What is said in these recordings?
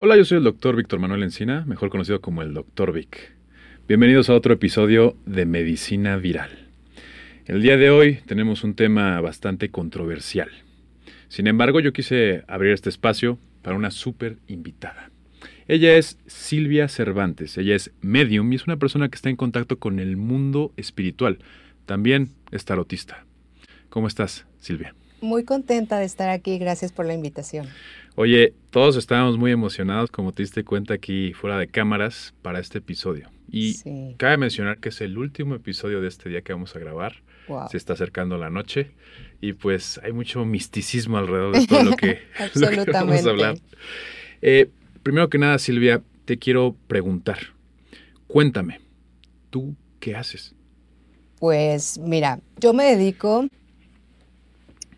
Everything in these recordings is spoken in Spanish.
Hola, yo soy el doctor Víctor Manuel Encina, mejor conocido como el Dr. Vic. Bienvenidos a otro episodio de Medicina Viral. El día de hoy tenemos un tema bastante controversial. Sin embargo, yo quise abrir este espacio para una súper invitada. Ella es Silvia Cervantes, ella es medium y es una persona que está en contacto con el mundo espiritual. También es tarotista. ¿Cómo estás, Silvia? Muy contenta de estar aquí, gracias por la invitación. Oye, todos estábamos muy emocionados, como te diste cuenta aquí fuera de cámaras, para este episodio. Y Sí. cabe mencionar que es el último episodio de este día que vamos a grabar. Wow. Se está acercando la noche y pues hay mucho misticismo alrededor de todo lo que, lo que vamos a hablar. Eh, primero que nada, Silvia, te quiero preguntar, cuéntame, ¿tú qué haces? Pues mira, yo me dedico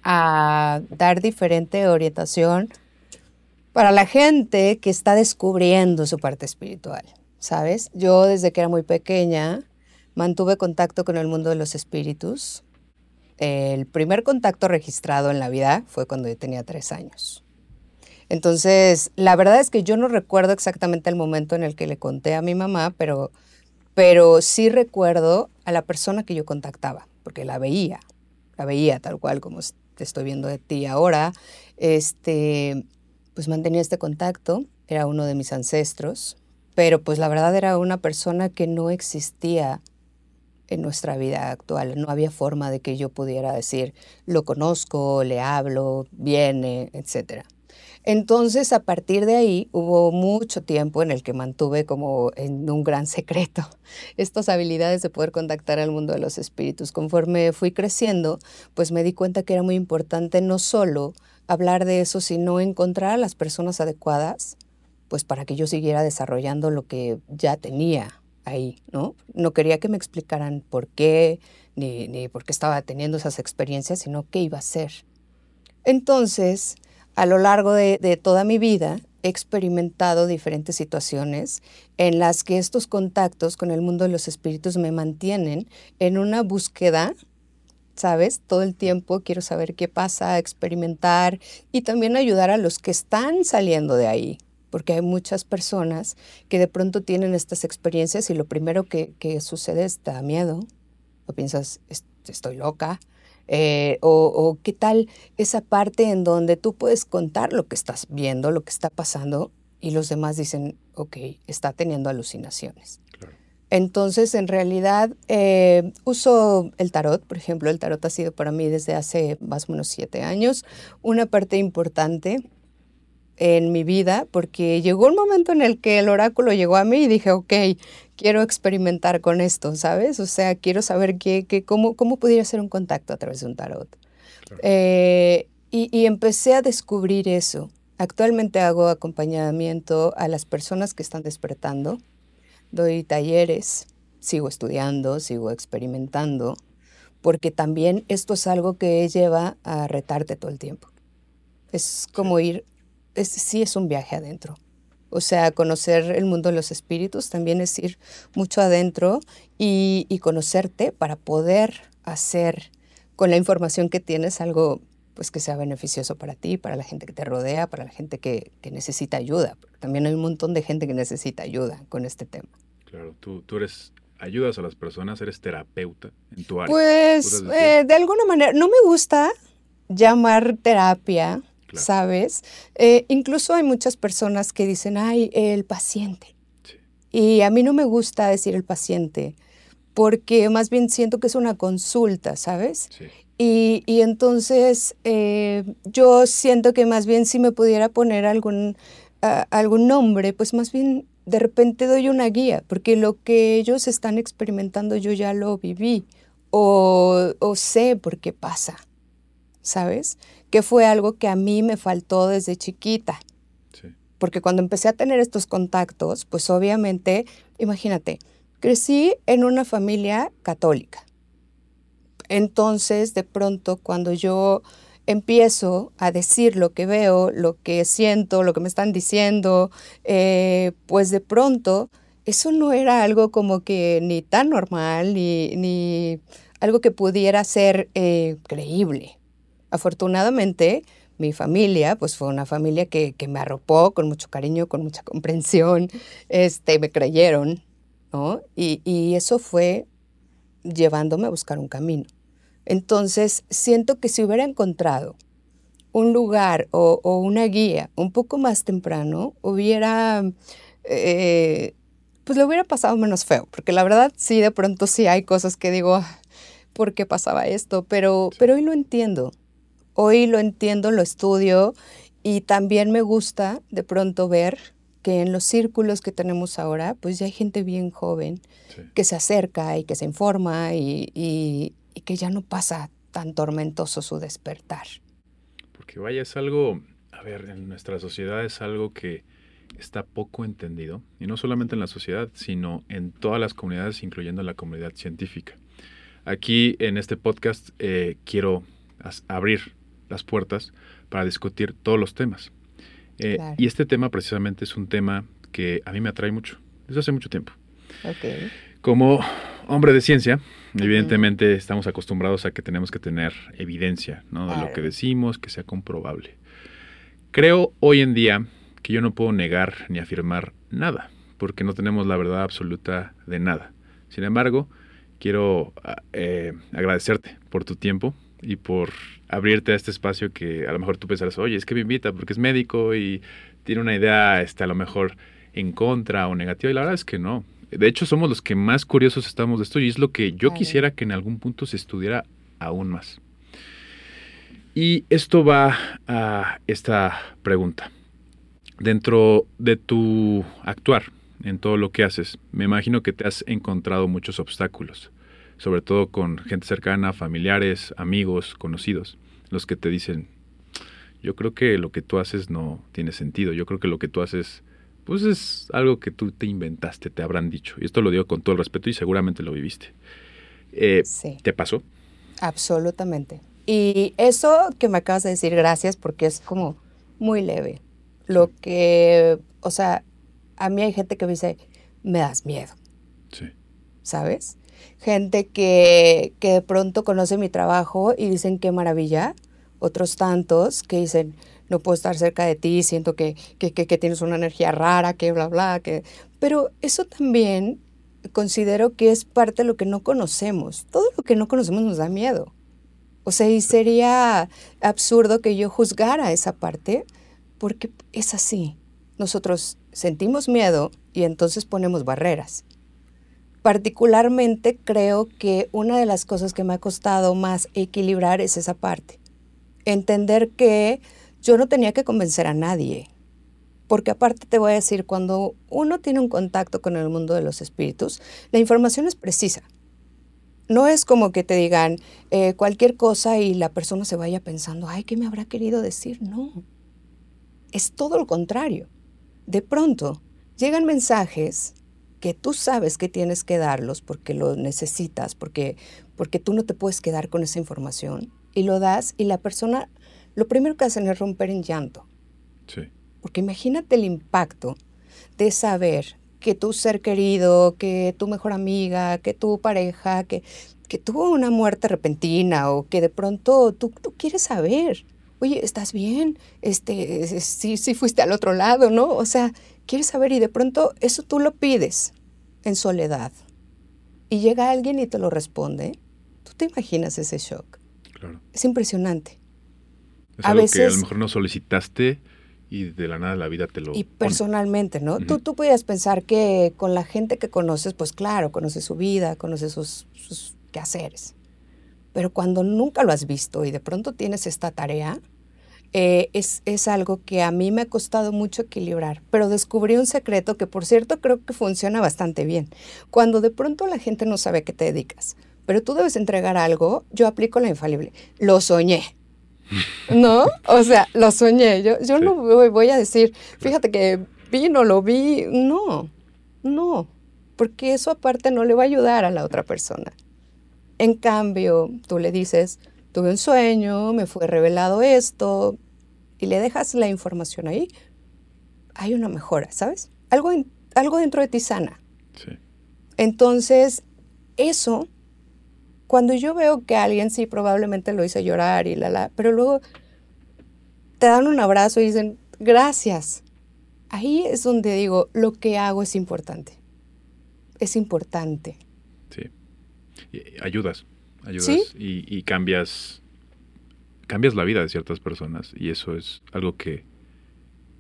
a dar diferente orientación para la gente que está descubriendo su parte espiritual, ¿sabes? Yo desde que era muy pequeña mantuve contacto con el mundo de los espíritus. El primer contacto registrado en la vida fue cuando yo tenía tres años. Entonces, la verdad es que yo no recuerdo exactamente el momento en el que le conté a mi mamá, pero, pero sí recuerdo a la persona que yo contactaba, porque la veía, la veía tal cual como te estoy viendo de ti ahora. Este, pues mantenía este contacto, era uno de mis ancestros, pero pues la verdad era una persona que no existía en nuestra vida actual. No había forma de que yo pudiera decir, lo conozco, le hablo, viene, etcétera. Entonces, a partir de ahí, hubo mucho tiempo en el que mantuve como en un gran secreto estas habilidades de poder contactar al mundo de los espíritus. Conforme fui creciendo, pues me di cuenta que era muy importante no solo hablar de eso, sino encontrar a las personas adecuadas, pues para que yo siguiera desarrollando lo que ya tenía ahí, ¿no? No quería que me explicaran por qué, ni, ni por qué estaba teniendo esas experiencias, sino qué iba a hacer. Entonces, a lo largo de, de toda mi vida he experimentado diferentes situaciones en las que estos contactos con el mundo de los espíritus me mantienen en una búsqueda, ¿sabes? Todo el tiempo quiero saber qué pasa, experimentar y también ayudar a los que están saliendo de ahí, porque hay muchas personas que de pronto tienen estas experiencias y lo primero que, sucede es te da miedo, o piensas, "Es- estoy loca, eh, o, o qué tal esa parte en donde tú puedes contar lo que estás viendo, lo que está pasando, y los demás dicen, ok, está teniendo alucinaciones. Claro. Entonces, en realidad, eh, uso el tarot, por ejemplo, el tarot ha sido para mí desde hace más o menos siete años una parte importante en mi vida, porque llegó un momento en el que el oráculo llegó a mí y dije, ok, quiero experimentar con esto, ¿sabes? O sea, quiero saber qué, qué, cómo, cómo pudiera hacer un contacto a través de un tarot. Claro. Eh, y, y empecé a descubrir eso. Actualmente hago acompañamiento a las personas que están despertando, doy talleres, sigo estudiando, sigo experimentando, porque también esto es algo que lleva a retarte todo el tiempo. Es como ir, es, sí es un viaje adentro. O sea, conocer el mundo de los espíritus también es ir mucho adentro y, y conocerte para poder hacer con la información que tienes algo pues que sea beneficioso para ti, para la gente que te rodea, para la gente que, que necesita ayuda. Porque también hay un montón de gente que necesita ayuda con este tema. Claro, tú, tú eres, ayudas a las personas, eres terapeuta en tu área. Pues eh, de alguna manera, no me gusta llamar terapia, Claro. ¿sabes? Eh, incluso hay muchas personas que dicen, ay, el paciente. Sí. Y a mí no me gusta decir el paciente, porque más bien siento que es una consulta, ¿sabes? Sí. Y, y entonces eh, yo siento que más bien si me pudiera poner algún, ah, algún nombre, pues más bien de repente doy una guía, porque lo que ellos están experimentando yo ya lo viví o, o sé por qué pasa. ¿sabes? Que fue algo que a mí me faltó desde chiquita. Sí. Porque cuando empecé a tener estos contactos, pues obviamente, imagínate, crecí en una familia católica. Entonces, de pronto, cuando yo empiezo a decir lo que veo, lo que siento, lo que me están diciendo, eh, pues de pronto eso no era algo como que ni tan normal, ni, ni algo que pudiera ser eh, creíble. Afortunadamente, mi familia, pues fue una familia que, que, me arropó con mucho cariño, con mucha comprensión, este, me creyeron, ¿no? Y, y eso fue llevándome a buscar un camino. Entonces, siento que si hubiera encontrado un lugar o, o una guía un poco más temprano, hubiera, eh, pues le hubiera pasado menos feo, porque la verdad sí, de pronto sí hay cosas que digo, ah, ¿por qué pasaba esto? Pero, pero hoy lo entiendo, hoy lo entiendo, lo estudio y también me gusta de pronto ver que en los círculos que tenemos ahora, pues ya hay gente bien joven sí. que se acerca y que se informa y, y, y que ya no pasa tan tormentoso su despertar. Porque vaya, es algo, a ver, en nuestra sociedad es algo que está poco entendido, y no solamente en la sociedad, sino en todas las comunidades, incluyendo la comunidad científica. Aquí en este podcast eh, quiero abrir las puertas para discutir todos los temas. Eh, claro. Y este tema precisamente es un tema que a mí me atrae mucho, desde hace mucho tiempo. Okay. Como hombre de ciencia, evidentemente uh -huh. estamos acostumbrados a que tenemos que tener evidencia ¿no? de lo que decimos, que sea comprobable. Creo hoy en día que yo no puedo negar ni afirmar nada, porque no tenemos la verdad absoluta de nada. Sin embargo, quiero eh, agradecerte por tu tiempo y por abrirte a este espacio que a lo mejor tú pensarás, oye, es que me invita porque es médico y tiene una idea este, a lo mejor en contra o negativa, y la verdad es que no. De hecho, somos los que más curiosos estamos de esto y es lo que yo quisiera que en algún punto se estudiara aún más. Y esto va a esta pregunta. Dentro de tu actuar, en todo lo que haces, me imagino que te has encontrado muchos obstáculos, sobre todo con gente cercana, familiares, amigos, conocidos, los que te dicen, yo creo que lo que tú haces no tiene sentido, yo creo que lo que tú haces pues es algo que tú te inventaste, te habrán dicho. Y esto lo digo con todo el respeto y seguramente lo viviste. Eh, sí. ¿Te pasó? Absolutamente. Y eso que me acabas de decir, gracias, porque es como muy leve. Lo que, o sea, a mí hay gente que me dice, me das miedo. Sí. ¿Sabes? Gente que, que de pronto conoce mi trabajo y dicen qué maravilla. Otros tantos que dicen, no puedo estar cerca de ti, siento que, que, tienes una energía rara, que bla, bla, que... Pero eso también considero que es parte de lo que no conocemos. Todo lo que no conocemos nos da miedo. O sea, y sería absurdo que yo juzgara esa parte porque es así. Nosotros sentimos miedo y entonces ponemos barreras. Particularmente creo que una de las cosas que me ha costado más equilibrar es esa parte. Entender que yo no tenía que convencer a nadie. Porque aparte te voy a decir, cuando uno tiene un contacto con el mundo de los espíritus, la información es precisa. No es como que te digan eh, cualquier cosa y la persona se vaya pensando, ay, ¿qué me habrá querido decir? No. Es todo lo contrario. De pronto llegan mensajes que tú sabes que tienes que darlos porque lo necesitas, porque, porque tú no te puedes quedar con esa información, y lo das y la persona lo primero que hacen es romper en llanto. Sí. Porque imagínate el impacto de saber que tu ser querido, que tu mejor amiga, que tu pareja, que, que tuvo una muerte repentina o que de pronto tú, tú quieres saber, oye, ¿estás bien? Este, sí, sí fuiste al otro lado, ¿no? O sea, quieres saber y de pronto eso tú lo pides en soledad. Y llega alguien y te lo responde. ¿Tú te imaginas ese shock? Claro. Es impresionante. Es a algo veces, que a lo mejor no solicitaste y de la nada la vida te lo Y personalmente, ¿no? Uh -huh. tú, tú podías pensar que con la gente que conoces, pues claro, conoces su vida, conoces sus, sus quehaceres. Pero cuando nunca lo has visto y de pronto tienes esta tarea, eh, es, es, algo que a mí me ha costado mucho equilibrar. Pero descubrí un secreto que, por cierto, creo que funciona bastante bien. Cuando de pronto la gente no sabe a qué te dedicas, pero tú debes entregar algo, yo aplico la infalible. Lo soñé. ¿No? O sea, lo soñé. Yo, yo no voy a decir, fíjate que vino, lo vi. No, no. Porque eso aparte no le va a ayudar a la otra persona. En cambio, tú le dices, tuve un sueño, me fue revelado esto, y le dejas la información ahí, hay una mejora, ¿sabes? Algo, algo dentro de ti sana. Sí. Entonces, eso, cuando yo veo que alguien sí probablemente lo hice llorar y la la, pero luego te dan un abrazo y dicen, gracias. Ahí es donde digo, lo que hago es importante. Es importante. Sí. ayudas, ayudas y, cambias, cambias la vida de ciertas personas y eso es algo que,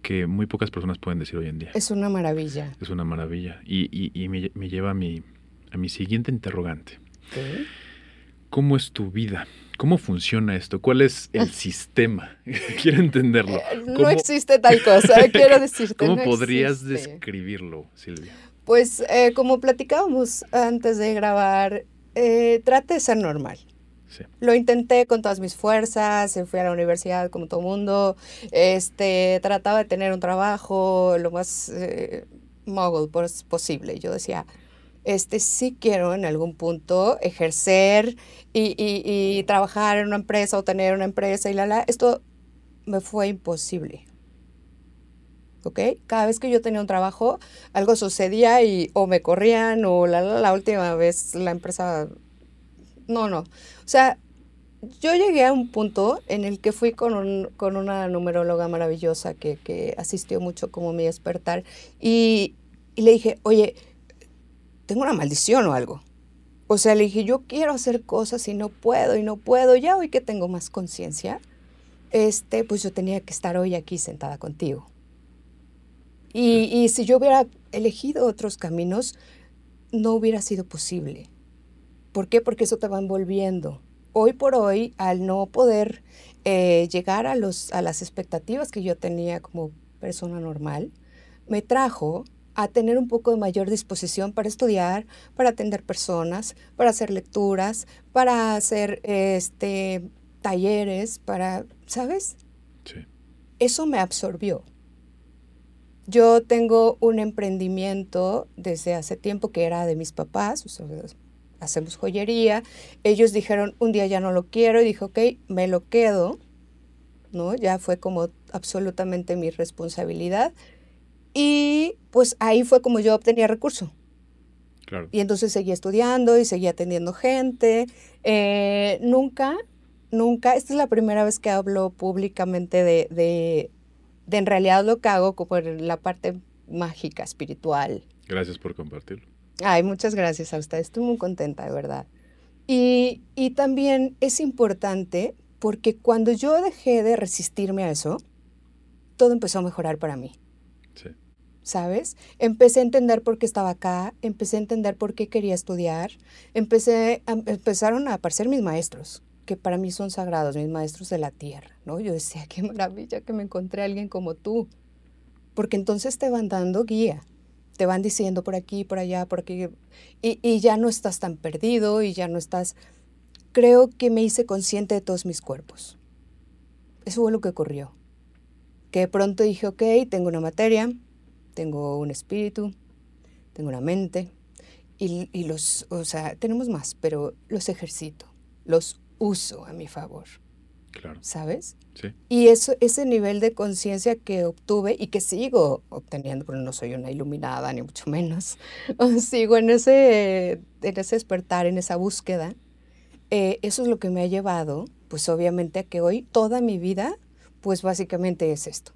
que muy pocas personas pueden decir hoy en día. Es una maravilla. Es una maravilla. Y, me, lleva a mi, a mi siguiente interrogante. ¿Cómo es tu vida? ¿Cómo funciona esto? ¿Cuál es el sistema? quiero entenderlo. Eh, no existe tal cosa, quiero decirte. ¿Cómo podrías describirlo, Silvia? Pues eh, como platicábamos antes de grabar, eh, trate de ser normal. Lo intenté con todas mis fuerzas, fui a la universidad como todo mundo, este, trataba de tener un trabajo lo más eh, mogul posible. Yo decía, este, sí quiero en algún punto ejercer y, y, trabajar en una empresa o tener una empresa y la, la, esto me fue imposible. ¿ok? Cada vez que yo tenía un trabajo, algo sucedía y o me corrían o la, la, la última vez la empresa no, no. O sea, yo llegué a un punto en el que fui con, un, con una numeróloga maravillosa que, que, asistió mucho como mi despertar y, y, le dije, oye, tengo una maldición o algo. O sea, le dije, yo quiero hacer cosas y no puedo y no puedo. Ya hoy que tengo más conciencia, este, pues yo tenía que estar hoy aquí sentada contigo. Y, y si yo hubiera elegido otros caminos, no hubiera sido posible. ¿Por qué? Porque eso te va envolviendo. Hoy por hoy, al no poder eh, llegar a, los, a las expectativas que yo tenía como persona normal, me trajo a tener un poco de mayor disposición para estudiar, para atender personas, para hacer lecturas, para hacer este, talleres, para, ¿sabes? Sí. Eso me absorbió. Yo tengo un emprendimiento desde hace tiempo que era de mis papás, hacemos joyería. Ellos dijeron, un día ya no lo quiero, y dije, ok, me lo quedo, ¿no? Ya fue como absolutamente mi responsabilidad. Y pues ahí fue como yo obtenía recurso. Claro. Y entonces seguía estudiando y seguía atendiendo gente. Eh, nunca, nunca, esta es la primera vez que hablo públicamente de, de, de en realidad lo que hago como en la parte mágica, espiritual. Gracias por compartirlo. Ay, muchas gracias a ustedes. Estoy muy contenta, de verdad. Y, y también es importante porque cuando yo dejé de resistirme a eso, todo empezó a mejorar para mí. ¿Sabes? Empecé a entender por qué estaba acá, empecé a entender por qué quería estudiar, empecé empezaron a aparecer mis maestros, que para mí son sagrados, mis maestros de la tierra, ¿no? Yo decía, qué maravilla que me encontré a alguien como tú, porque entonces te van dando guía, te van diciendo por aquí, por allá, por aquí, y, ya no estás tan perdido y ya no estás... Creo que me hice consciente de todos mis cuerpos. Eso fue lo que ocurrió. Que de pronto dije, ok, tengo una materia, tengo un espíritu, tengo una mente, y, y los, o sea, tenemos más, pero los ejercito, los uso a mi favor. Claro. ¿Sabes? Sí. Y eso, ese nivel de conciencia que obtuve y que sigo obteniendo, porque no soy una iluminada ni mucho menos, sigo en ese, en ese despertar, en esa búsqueda, eh, eso es lo que me ha llevado, pues obviamente a que hoy toda mi vida, pues básicamente es esto,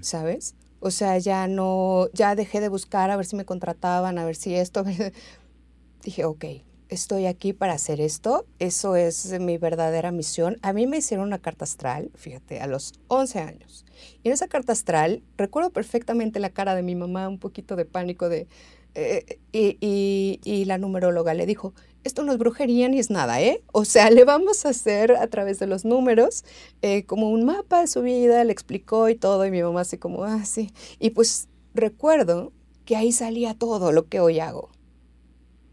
¿sabes? O sea, ya no, ya dejé de buscar a ver si me contrataban, a ver si esto, dije, ok, estoy aquí para hacer esto, eso es mi verdadera misión. A mí me hicieron una carta astral, fíjate, a los 11 años. Y en esa carta astral recuerdo perfectamente la cara de mi mamá, un poquito de pánico de... Eh, y, la numeróloga le dijo, esto no es brujería ni es nada, ¿eh? O sea, le vamos a hacer a través de los números eh, como un mapa de su vida, le explicó y todo, y mi mamá así como, ah, sí. Y pues recuerdo que ahí salía todo lo que hoy hago.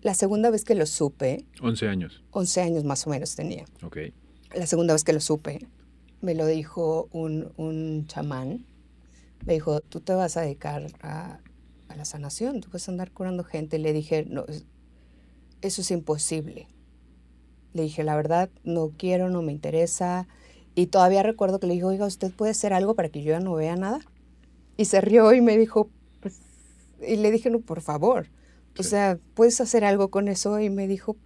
La segunda vez que lo supe... 11 años. 11 años más o menos tenía. Ok. La segunda vez que lo supe, me lo dijo un, un chamán. Me dijo, tú te vas a dedicar a, a la sanación, tú vas a andar curando gente. Le dije, no, eso es imposible. Le dije, la verdad, no quiero, no me interesa. Y todavía recuerdo que le dije, oiga, ¿usted puede hacer algo para que yo ya no vea nada? Y se rió y me dijo, pues, y le dije, no, por favor. O sea, ¿puedes hacer algo con eso? Y me dijo,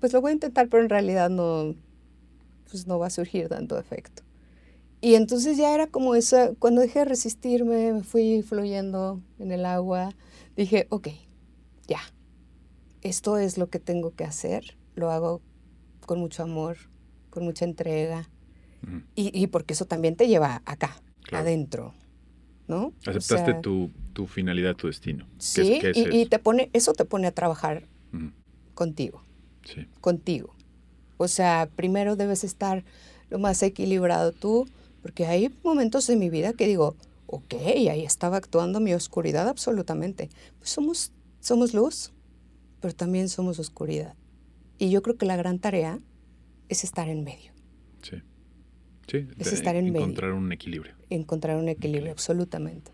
pues lo voy a intentar, pero en realidad no, pues no va a surgir tanto efecto. Y entonces ya era como eso, cuando dejé de resistirme, me fui fluyendo en el agua, dije, ok, ya, esto es lo que tengo que hacer, lo hago con mucho amor, con mucha entrega, y, porque eso también te lleva acá, adentro, ¿no? Aceptaste tu, tu, finalidad, tu destino. Sí, y, te pone, eso te pone a trabajar contigo, sí. contigo. O sea, primero debes estar lo más equilibrado tú, porque hay momentos de mi vida que digo, ok, ahí estaba actuando mi oscuridad absolutamente. Pues somos, somos luz, pero también somos oscuridad. Y yo creo que la gran tarea es estar en medio. Sí. Sí, es estar en encontrar un equilibrio. Encontrar un equilibrio, absolutamente.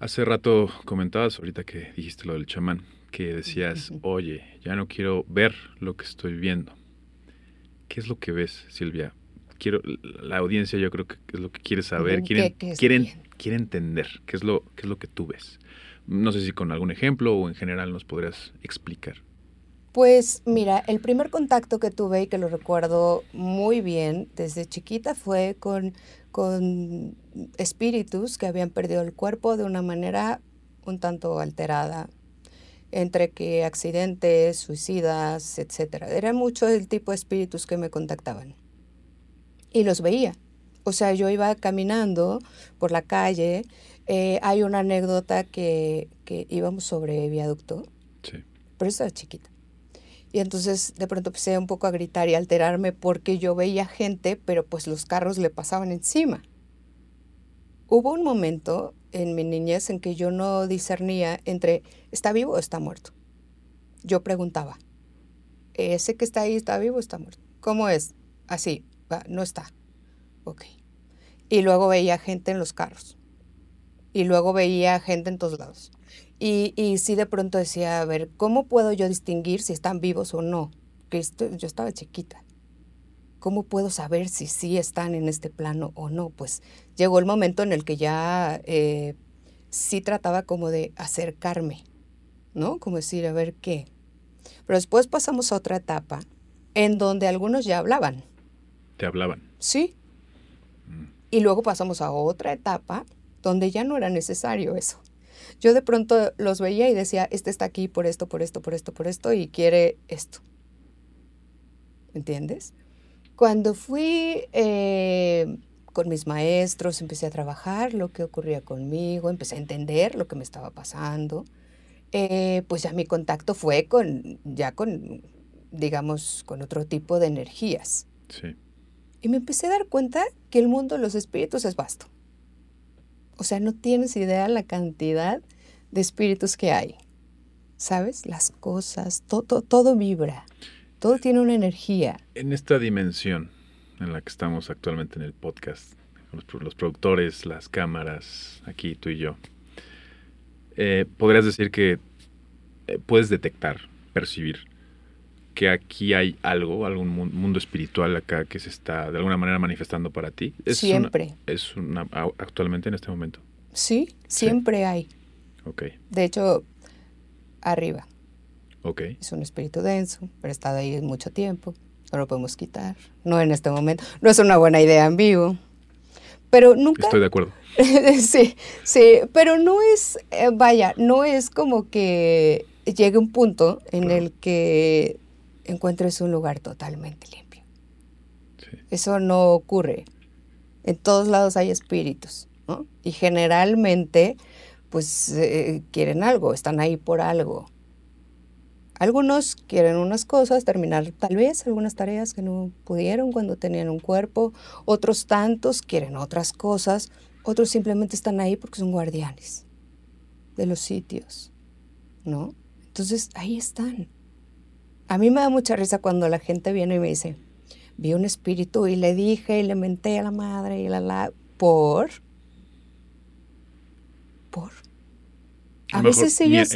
Hace rato comentabas, ahorita que dijiste lo del chamán, que decías, oye, ya no quiero ver lo que estoy viendo. ¿Qué es lo que ves, Silvia? Quiero, la audiencia yo creo que es lo que quiere saber, quiere, quiere entender qué es, lo, qué es lo que tú ves. No sé si con algún ejemplo o en general nos podrías explicar. Pues mira, el primer contacto que tuve y que lo recuerdo muy bien desde chiquita fue con, con espíritus que habían perdido el cuerpo de una manera un tanto alterada, entre que accidentes, suicidas, etc. Era mucho el tipo de espíritus que me contactaban. Y los veía. O sea, yo iba caminando por la calle eh, hay una anécdota que, íbamos sobre viaducto, sí. pero estaba chiquita. Y entonces de pronto empecé un poco a gritar y alterarme porque yo veía gente, pero pues los carros le pasaban encima. Hubo un momento en mi niñez en que yo no discernía entre está vivo o está muerto. Yo preguntaba, ¿ese que está ahí está vivo o está muerto? ¿Cómo es? Así, no está. Ok. Y luego veía gente en los carros y luego veía gente en todos lados. Y, y sí de pronto decía, a ver, ¿cómo puedo yo distinguir si están vivos o no? Que yo estaba chiquita. ¿Cómo puedo saber si sí están en este plano o no? Pues llegó el momento en el que ya eh, sí trataba como de acercarme, ¿no? Como decir, a ver qué. Pero después pasamos a otra etapa en donde algunos ya hablaban. ¿Te hablaban? Sí. Mm. Y luego pasamos a otra etapa donde ya no era necesario eso. Yo de pronto los veía y decía, este está aquí por esto, por esto, por esto, por esto, y quiere esto. ¿Entiendes? Cuando fui eh, con mis maestros, empecé a trabajar lo que ocurría conmigo, empecé a entender lo que me estaba pasando, eh, pues ya mi contacto fue con, ya con, digamos, con otro tipo de energías. Sí. Y me empecé a dar cuenta que el mundo de los espíritus es vasto. O sea, no tienes idea la cantidad de espíritus que hay. ¿Sabes? Las cosas, todo, todo vibra, todo tiene una energía. En esta dimensión en la que estamos actualmente en el podcast, los, productores, las cámaras, aquí tú y yo, eh, podrías decir que eh, puedes detectar, percibir que aquí hay algo, algún mundo espiritual acá que se está de alguna manera manifestando para ti? ¿Es siempre. ¿Es una, actualmente en este momento? Sí, siempre hay. Ok. De hecho, arriba. Ok. Es un espíritu denso, pero ha estado ahí mucho tiempo. No lo podemos quitar. No en este momento. No es una buena idea en vivo. Pero nunca... Estoy de acuerdo. sí, sí, pero no es, eh, vaya, no es como que llegue un punto en el que encuentres un lugar totalmente limpio. Eso no ocurre. En todos lados hay espíritus, ¿no? Y generalmente, pues, eh, quieren algo, están ahí por algo. Algunos quieren unas cosas, terminar tal vez algunas tareas que no pudieron cuando tenían un cuerpo, otros tantos quieren otras cosas, otros simplemente están ahí porque son guardianes de los sitios, ¿no? Entonces ahí están. A mí me da mucha risa cuando la gente viene y me dice, vi un espíritu y le dije y le menté a la madre y la la por por a, veces ellos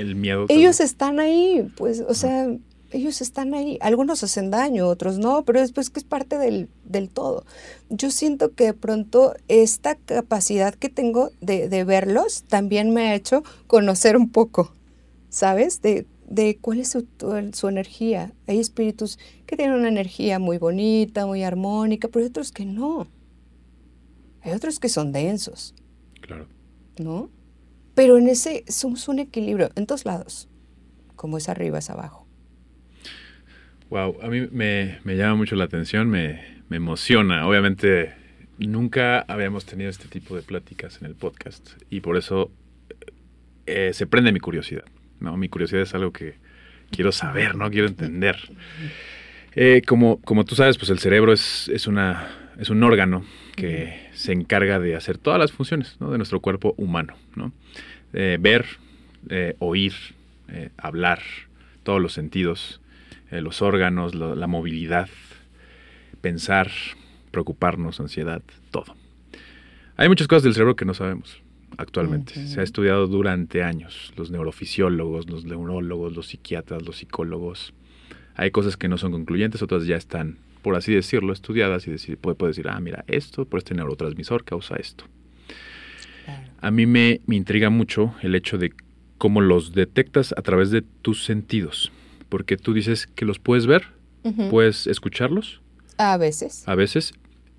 ellos están ahí, pues, o sea, ellos están ahí. Algunos hacen daño, otros no, pero después que es parte del, del todo. Yo siento que de pronto esta capacidad que tengo de, de verlos también me ha hecho conocer un poco, ¿sabes? De, de cuál es su, su, energía. Hay espíritus que tienen una energía muy bonita, muy armónica, pero hay otros que no. Hay otros que son densos. Claro. ¿No? Pero en ese somos un equilibrio en todos lados, como es arriba, es abajo. Wow, a mí me, llama mucho la atención, me, emociona. Obviamente nunca habíamos tenido este tipo de pláticas en el podcast y por eso eh, se prende mi curiosidad. ¿No? Mi curiosidad es algo que quiero saber, ¿no? Quiero entender. Eh, como, como tú sabes, pues el cerebro es, es, una, es un órgano que se encarga de hacer todas las funciones de nuestro cuerpo humano. ¿no? Eh, ver, eh, oír, hablar, todos los sentidos, los órganos, la movilidad, pensar, preocuparnos, ansiedad, todo. Hay muchas cosas del cerebro que no sabemos actualmente. Se ha estudiado durante años. Los neurofisiólogos, los neurólogos, los psiquiatras, los psicólogos. Hay cosas que no son concluyentes, otras ya están, por así decirlo, estudiadas y decir, puede, decir, ah, mira, esto por este neurotransmisor causa esto. A mí me, me intriga mucho el hecho de cómo los detectas a través de tus sentidos. Porque tú dices que los puedes ver, puedes escucharlos. A veces. A veces.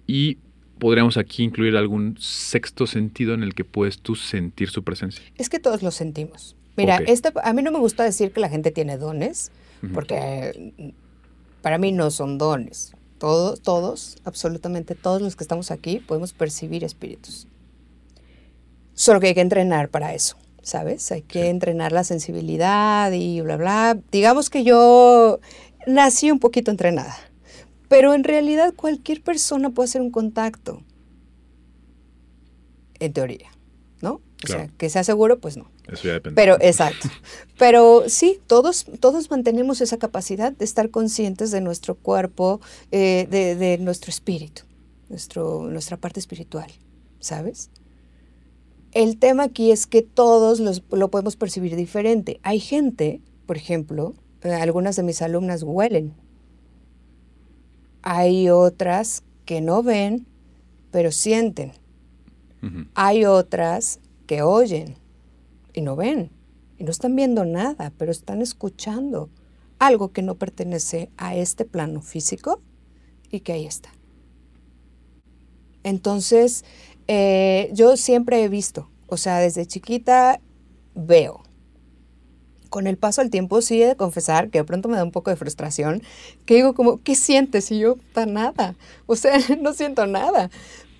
Y podríamos aquí incluir algún sexto sentido en el que puedes tú sentir su presencia. Es que todos lo sentimos. Mira, este, a mí no me gusta decir que la gente tiene dones, porque para mí no son dones. Todos, todos, absolutamente todos los que estamos aquí podemos percibir espíritus. Solo que hay que entrenar para eso, ¿sabes? Hay que entrenar la sensibilidad y bla, bla. Digamos que yo nací un poquito entrenada. Pero en realidad cualquier persona puede hacer un contacto. En teoría, ¿no? O sea, que sea seguro, pues no. Eso ya depende. Pero, exacto. Pero sí, todos, todos mantenemos esa capacidad de estar conscientes de nuestro cuerpo, eh, de, nuestro espíritu, nuestro, nuestra parte espiritual, ¿sabes? El tema aquí es que todos lo podemos percibir diferente. Hay gente, por ejemplo, eh, algunas de mis alumnas huelen hay otras que no ven, pero sienten. Hay otras que oyen y no ven. Y no están viendo nada, pero están escuchando algo que no pertenece a este plano físico y que ahí está. Entonces, eh, yo siempre he visto, o sea, desde chiquita veo con el paso del tiempo sí he de confesar que de pronto me da un poco de frustración, que digo como, ¿qué sientes? Y yo, para nada, o sea, no siento nada.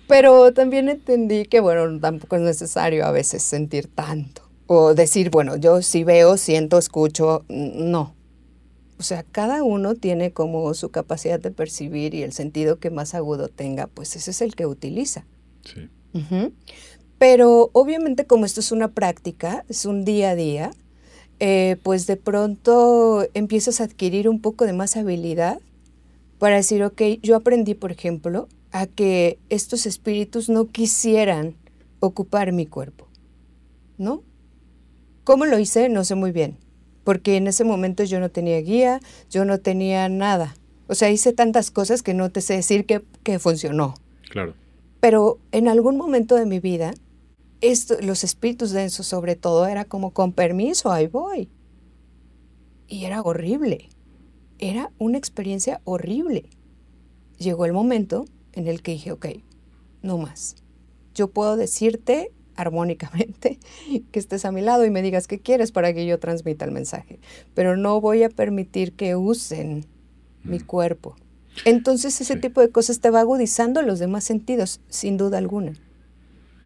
Pero también entendí que, bueno, tampoco es necesario a veces sentir tanto. O decir, bueno, yo sí veo, siento, escucho, no. O sea, cada uno tiene como su capacidad de percibir y el sentido que más agudo tenga, pues ese es el que utiliza. Sí. Pero obviamente como esto es una práctica, es un día a día, eh, pues de pronto empiezas a adquirir un poco de más habilidad para decir, ok, yo aprendí, por ejemplo, a que estos espíritus no quisieran ocupar mi cuerpo, ¿no? ¿Cómo lo hice? No sé muy bien, porque en ese momento yo no tenía guía, yo no tenía nada. O sea, hice tantas cosas que no te sé decir que, que funcionó. Claro. Pero en algún momento de mi vida los espíritus densos sobre todo era como con permiso, ahí voy. Y era horrible. Era una experiencia horrible. Llegó el momento en el que dije, ok, no más. Yo puedo decirte armónicamente que estés a mi lado y me digas qué quieres para que yo transmita el mensaje, pero no voy a permitir que usen mi mm. cuerpo. Entonces ese tipo de cosas te va agudizando los demás sentidos, sin duda alguna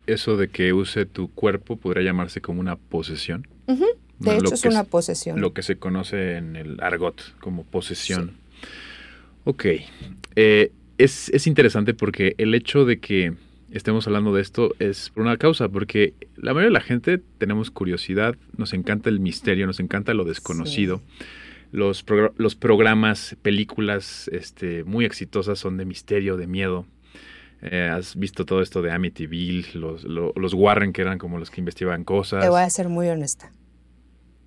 eso de que use tu cuerpo podría llamarse como una posesión. De hecho, es una posesión. Lo que se conoce en el argot como posesión. Ok. Eh, es, es, interesante porque el hecho de que estemos hablando de esto es por una causa, porque la mayoría de la gente tenemos curiosidad, nos encanta el misterio, nos encanta lo desconocido. los, los programas, películas este, muy exitosas son de misterio, de miedo. Eh, has visto todo esto de Amityville, los, los, Warren que eran como los que investigaban cosas. Te voy a ser muy honesta.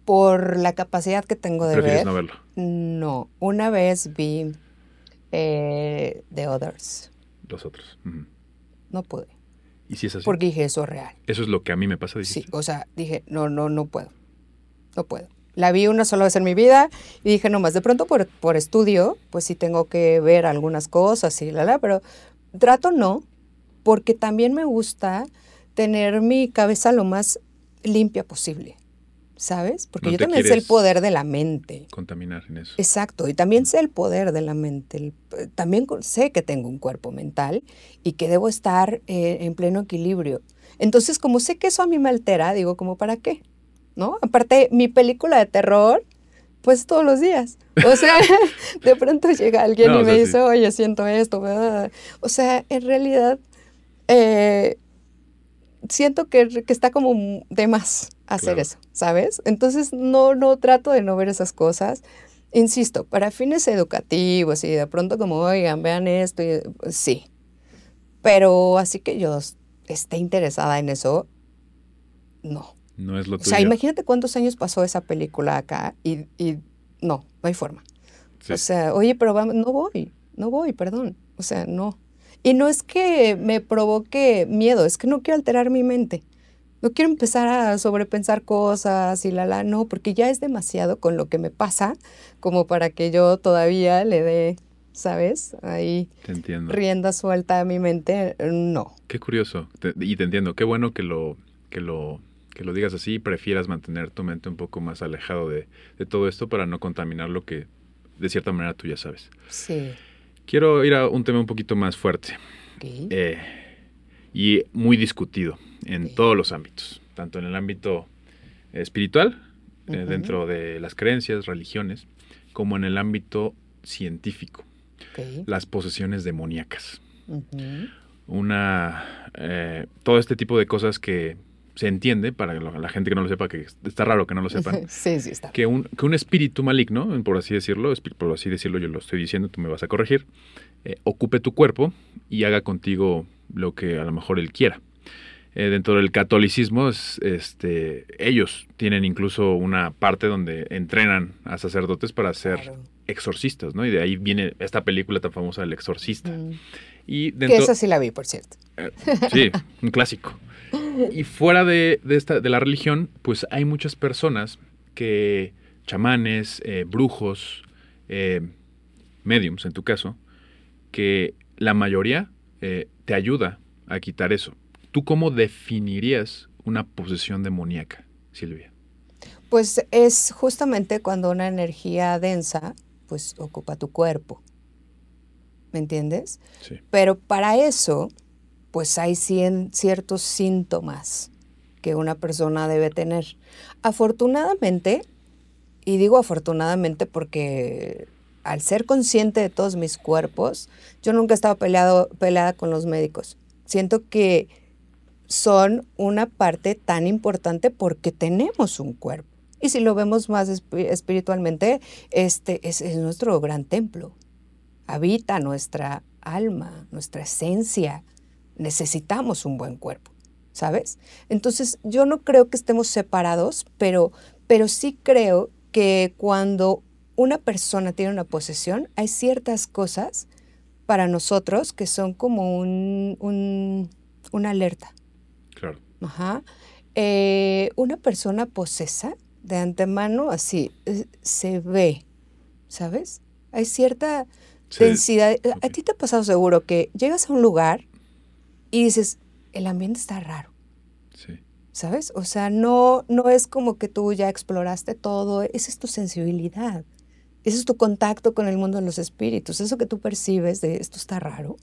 Por la capacidad que tengo de ver. no verlo? No. Una vez vi eh, The Others. Los otros. No pude. ¿Y si es así? Porque dije, eso es real. Eso es lo que a mí me pasa. Sí, o sea, dije, no, no, no puedo. No puedo. La vi una sola vez en mi vida y dije, nomás, de pronto por, por estudio, pues sí tengo que ver algunas cosas y la, la, pero trato no, porque también me gusta tener mi cabeza lo más limpia posible. ¿Sabes? Porque yo también sé el poder de la mente. Contaminar en eso. Exacto, y también sé el poder de la mente. también sé que tengo un cuerpo mental y que debo estar eh, en pleno equilibrio. Entonces, como sé que eso a mí me altera, digo, como para qué? ¿No? Aparte, mi película de terror, pues todos los días. O sea, de pronto llega alguien y me dice, oye, siento esto. O sea, en realidad, eh, siento que, que, está como de más hacer eso, ¿sabes? Entonces, no, no trato de no ver esas cosas. Insisto, para fines educativos y de pronto como, oigan, vean esto, y, sí. Pero así que yo esté interesada en eso, no. No es lo tuyo. O sea, imagínate cuántos años pasó esa película acá y, y no, no hay forma. O sea, oye, pero vamos, no voy, no voy, perdón. O sea, no. Y no es que me provoque miedo, es que no quiero alterar mi mente. No quiero empezar a sobrepensar cosas y la la, no, porque ya es demasiado con lo que me pasa como para que yo todavía le dé, ¿sabes? Ahí te entiendo. rienda suelta a mi mente, no. Qué curioso, y te entiendo, qué bueno que lo, que lo, que lo digas así y prefieras mantener tu mente un poco más alejado de, de todo esto para no contaminar lo que de cierta manera tú ya sabes. Sí. Quiero ir a un tema un poquito más fuerte eh, y muy discutido en todos los ámbitos, tanto en el ámbito espiritual, eh, dentro de las creencias, religiones, como en el ámbito científico, las posesiones demoníacas. Una, eh, todo este tipo de cosas que se entiende, para la gente que no lo sepa, que está raro que no lo sepan, sí, sí está. Que, un, que un espíritu maligno, por así decirlo, por así decirlo, yo lo estoy diciendo, tú me vas a corregir, eh, ocupe tu cuerpo y haga contigo lo que a lo mejor él quiera. Eh, dentro del catolicismo, este, ellos tienen incluso una parte donde entrenan a sacerdotes para ser exorcistas, ¿no? Y de ahí viene esta película tan famosa El Exorcista. Mm. Y que esa sí la vi, por cierto. Eh, sí, un clásico. Y fuera de, esta, de la religión, pues hay muchas personas que, chamanes, eh, brujos, eh, mediums en tu caso, que la mayoría eh, te ayuda a quitar eso. ¿Tú cómo definirías una posesión demoníaca, Silvia? Pues es justamente cuando una energía densa pues ocupa tu cuerpo. ¿Me entiendes? Sí. Pero para eso pues hay ciertos síntomas que una persona debe tener. Afortunadamente, y digo afortunadamente porque al ser consciente de todos mis cuerpos, yo nunca he estado peleado, peleada con los médicos. Siento que son una parte tan importante porque tenemos un cuerpo. Y si lo vemos más espiritualmente, este es nuestro gran templo. Habita nuestra alma, nuestra esencia, necesitamos un buen cuerpo, ¿sabes? Entonces, yo no creo que estemos separados, pero, pero sí creo que cuando una persona tiene una posesión, hay ciertas cosas para nosotros que son como un, una alerta. Claro. Ajá. Eh, una persona posesa de antemano así eh, se ve, ¿sabes? Hay cierta densidad. A ti te ha pasado seguro que llegas a un lugar y dices, el ambiente está raro. Sí. ¿Sabes? O sea, no, no es como que tú ya exploraste todo, esa es tu sensibilidad. Ese es tu contacto con el mundo de los espíritus. Eso que tú percibes de esto está raro,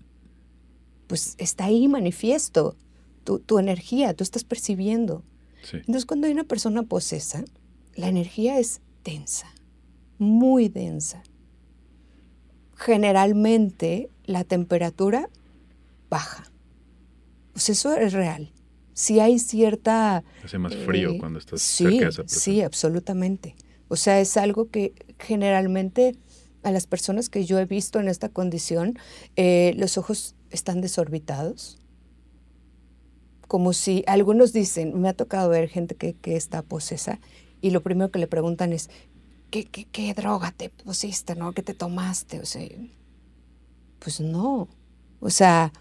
pues está ahí manifiesto. Tu, tu energía, tú estás percibiendo. Sí. Entonces, cuando hay una persona posesa, la energía es densa, muy densa. Generalmente, la temperatura baja. Pues eso es real. Si hay cierta... Hace más frío eh, cuando estás cerca de esa persona. Sí, absolutamente. O sea, es algo que generalmente a las personas que yo he visto en esta condición, eh, los ojos están desorbitados. Como si algunos dicen, me ha tocado ver gente que, que está posesa y lo primero que le preguntan es, ¿qué, qué, qué droga te pusiste, no? ¿Qué te tomaste? O sea, pues no. O sea,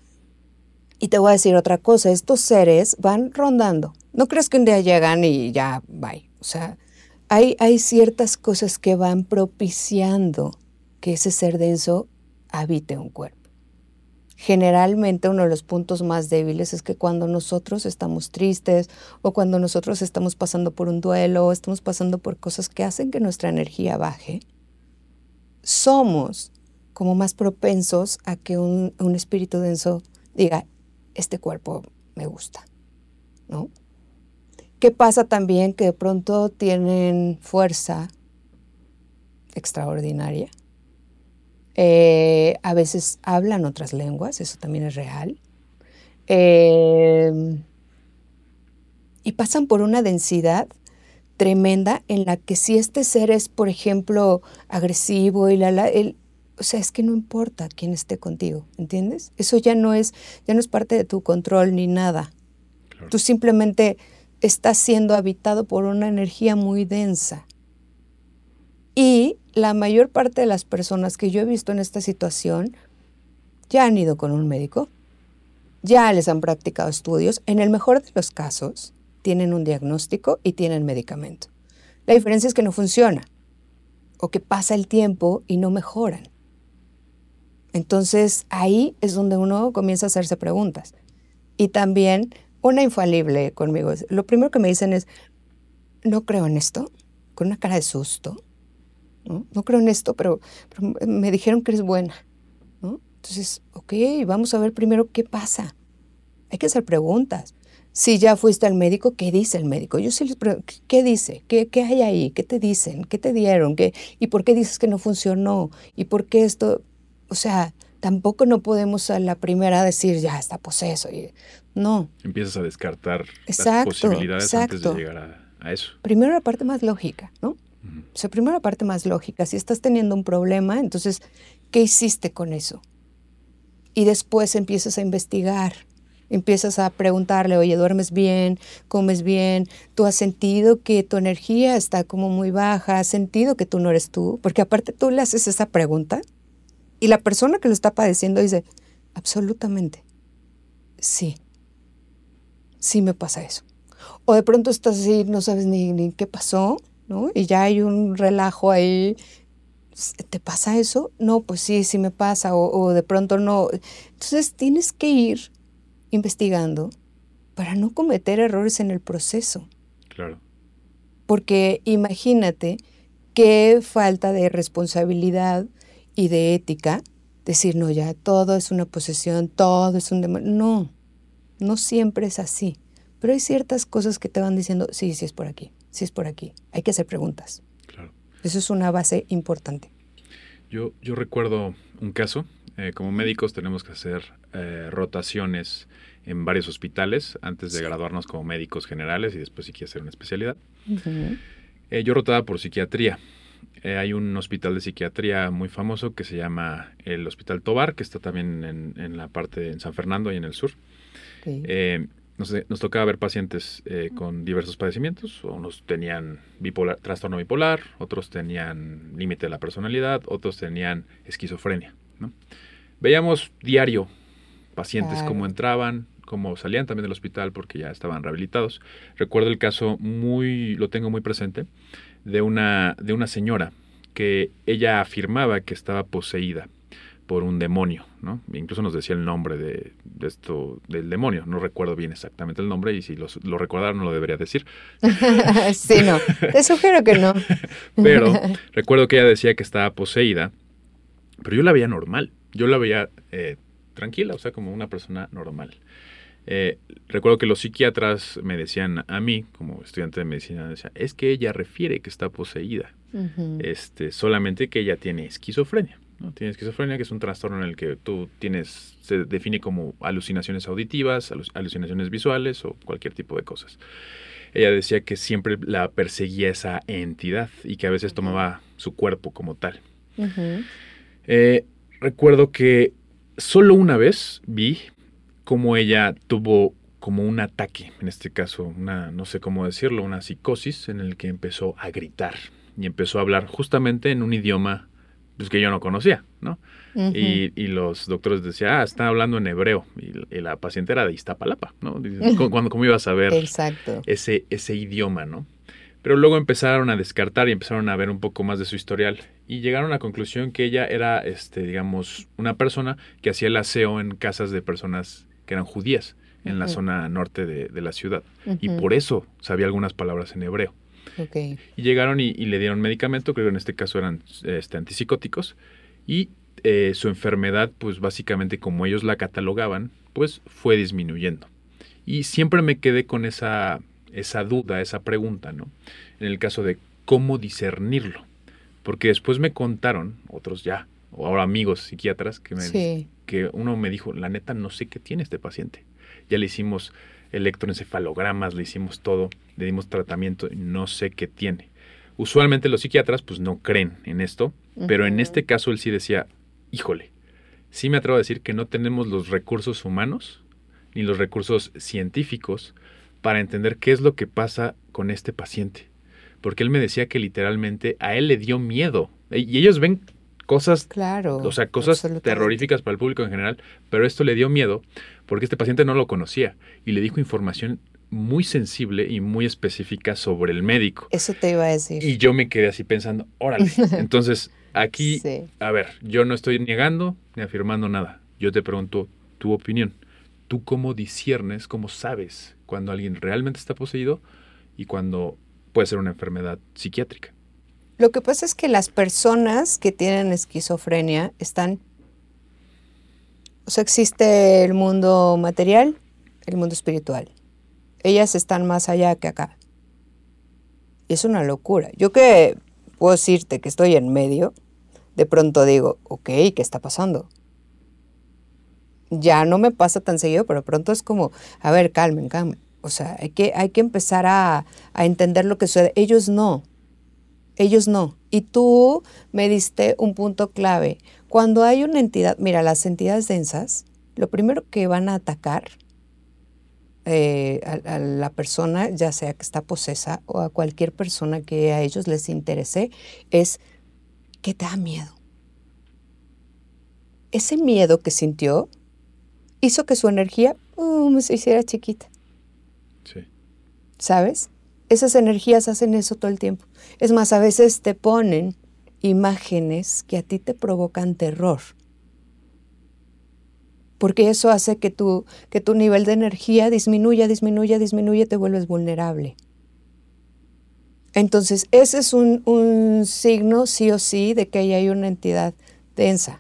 y te voy a decir otra cosa, estos seres van rondando. No crees que un día llegan y ya, bye. O sea, hay, hay ciertas cosas que van propiciando que ese ser denso habite un cuerpo. Generalmente uno de los puntos más débiles es que cuando nosotros estamos tristes o cuando nosotros estamos pasando por un duelo o estamos pasando por cosas que hacen que nuestra energía baje, somos como más propensos a que un, un espíritu denso diga, este cuerpo me gusta, ¿no? ¿Qué pasa también? Que de pronto tienen fuerza extraordinaria. Eh, a veces hablan otras lenguas, eso también es real. Eh, y pasan por una densidad tremenda en la que si este ser es, por ejemplo, agresivo y la, la o sea, es que no importa quién esté contigo, ¿entiendes? Eso ya no es, ya no es parte de tu control ni nada. Tú simplemente estás siendo habitado por una energía muy densa. Y la mayor parte de las personas que yo he visto en esta situación ya han ido con un médico, ya les han practicado estudios, en el mejor de los casos tienen un diagnóstico y tienen medicamento. La diferencia es que no funciona o que pasa el tiempo y no mejoran. Entonces ahí es donde uno comienza a hacerse preguntas. Y también una infalible conmigo. Lo primero que me dicen es, no creo en esto, con una cara de susto. No, creo en esto, pero, me dijeron que eres buena. ¿no? Entonces, ok, vamos a ver primero qué pasa. Hay que hacer preguntas. Si ya fuiste al médico, ¿qué dice el médico? Yo sí les pregunto, ¿qué dice? ¿Qué, ¿Qué, hay ahí? ¿Qué te dicen? ¿Qué te dieron? ¿Qué, ¿Y por qué dices que no funcionó? ¿Y por qué esto? O sea, tampoco no podemos a la primera decir, ya está poseso. No. Empiezas a descartar las posibilidades antes de llegar a, eso. Primero la parte más lógica, ¿no? O sea, primero la parte más lógica. Si estás teniendo un problema, entonces, ¿qué hiciste con eso? Y después empiezas a investigar. Empiezas a preguntarle, oye, ¿duermes bien? ¿Comes bien? ¿Tú has sentido que tu energía está como muy baja? ¿Has sentido que tú no eres tú? Porque aparte tú le haces esa pregunta y la persona que lo está padeciendo dice, absolutamente, sí, sí me pasa eso. O de pronto estás así, no sabes ni, ni qué pasó, ¿no? Y ya hay un relajo ahí. ¿Te pasa eso? No, pues sí, sí me pasa. O, o de pronto no. Entonces tienes que ir investigando para no cometer errores en el proceso. Claro. Porque imagínate qué falta de responsabilidad y de ética decir, no, ya todo es una posesión, todo es un demonio. No, no siempre es así. Pero hay ciertas cosas que te van diciendo, sí, sí es por aquí, sí es por aquí. Hay que hacer preguntas. Claro. Eso es una base importante. Yo, yo recuerdo un caso. Eh, como médicos tenemos que hacer eh, rotaciones en varios hospitales antes de graduarnos como médicos generales y después si quieres hacer una especialidad. Eh, yo rotaba por psiquiatría. Eh, hay un hospital de psiquiatría muy famoso que se llama el Hospital Tobar, que está también en, la parte de San Fernando y en el sur. Eh, nos, tocaba ver pacientes eh, con diversos padecimientos. Unos tenían bipolar, trastorno bipolar, otros tenían límite de la personalidad, otros tenían esquizofrenia. Veíamos diario pacientes cómo entraban, cómo salían también del hospital porque ya estaban rehabilitados. Recuerdo el caso muy, lo tengo muy presente, de una, de una señora que ella afirmaba que estaba poseída por un demonio, ¿no? Incluso nos decía el nombre de, esto, del demonio. No recuerdo bien exactamente el nombre y si lo, lo recordara no lo debería decir. sí, no. Te sugiero que no. pero recuerdo que ella decía que estaba poseída, pero yo la veía normal. Yo la veía eh, tranquila, o sea, como una persona normal. Eh, recuerdo que los psiquiatras me decían a mí, como estudiante de medicina, decían, es que ella refiere que está poseída, este, solamente que ella tiene esquizofrenia. ¿no? Tiene esquizofrenia, que es un trastorno en el que tú tienes, se define como alucinaciones auditivas, alucinaciones visuales o cualquier tipo de cosas. Ella decía que siempre la perseguía esa entidad y que a veces tomaba su cuerpo como tal. Eh, recuerdo que solo una vez vi cómo ella tuvo como un ataque, en este caso, una, no sé cómo decirlo, una psicosis en el que empezó a gritar y empezó a hablar justamente en un idioma pues, que yo no conocía, ¿no? y, los doctores decían, ah, está hablando en hebreo, y, la paciente era de Iztapalapa, ¿no? ¿Cómo, cómo iba a saber Ese, ese idioma, ¿no? Pero luego empezaron a descartar y empezaron a ver un poco más de su historial y llegaron a la conclusión que ella era, este, digamos, una persona que hacía el aseo en casas de personas que eran judías en la zona norte de, la ciudad. Y por eso sabía algunas palabras en hebreo. Y llegaron y, le dieron medicamento, creo que en este caso eran este, antipsicóticos, y eh, su enfermedad, pues básicamente como ellos la catalogaban, pues fue disminuyendo. Y siempre me quedé con esa, esa duda, esa pregunta, ¿no? En el caso de cómo discernirlo. Porque después me contaron, otros ya, o ahora amigos psiquiatras, que, me, que uno me dijo, la neta no sé qué tiene este paciente. Ya le hicimos electroencefalogramas, le hicimos todo, le dimos tratamiento, no sé qué tiene. Usualmente los psiquiatras pues no creen en esto, pero en este caso él sí decía, híjole, sí me atrevo a decir que no tenemos los recursos humanos ni los recursos científicos para entender qué es lo que pasa con este paciente. Porque él me decía que literalmente a él le dio miedo. Y ellos ven cosas, claro, o sea, cosas terroríficas para el público en general, pero esto le dio miedo porque este paciente no lo conocía y le dijo información muy sensible y muy específica sobre el médico. Eso te iba a decir. Y yo me quedé así pensando, órale. Entonces, aquí, a ver, yo no estoy negando ni afirmando nada. Yo te pregunto tu opinión. ¿Tú cómo disiernes, cómo sabes cuando alguien realmente está poseído y cuando puede ser una enfermedad psiquiátrica? Lo que pasa es que las personas que tienen esquizofrenia están... O sea, existe el mundo material, el mundo espiritual. Ellas están más allá que acá. Y es una locura. Yo que puedo decirte que estoy en medio, de pronto digo, ok, ¿qué está pasando? Ya no me pasa tan seguido, pero pronto es como, a ver, calmen, calmen. O sea, hay que, hay que empezar a, a entender lo que sucede. Ellos no ellos no. Y tú me diste un punto clave. Cuando hay una entidad, mira, las entidades densas, lo primero que van a atacar eh, a, la persona, ya sea que está posesa o a cualquier persona que a ellos les interese, es que te da miedo. Ese miedo que sintió hizo que su energía se hiciera chiquita. Sí. ¿Sabes? Esas energías hacen eso todo el tiempo. Es más, a veces te ponen imágenes que a ti te provocan terror. Porque eso hace que tu, que tu nivel de energía disminuya, disminuya, disminuya, te vuelves vulnerable. Entonces, ese es un, un signo sí o sí de que ahí hay una entidad densa.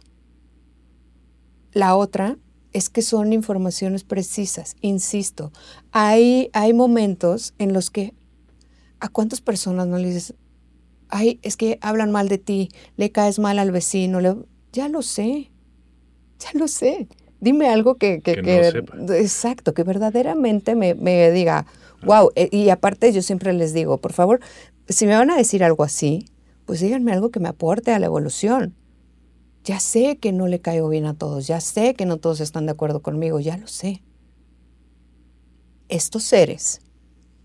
La otra es que son informaciones precisas, insisto. Hay, hay momentos en los que ¿a cuántas personas no le dices, ay, es que hablan mal de ti, le caes mal al vecino? Le... Ya lo sé, ya lo sé. Dime algo que, que, exacto, que verdaderamente me, me diga, wow. Eh, y aparte yo siempre les digo, por favor, si me van a decir algo así, pues díganme algo que me aporte a la evolución. Ya sé que no le caigo bien a todos, ya sé que no todos están de acuerdo conmigo, ya lo sé. Estos seres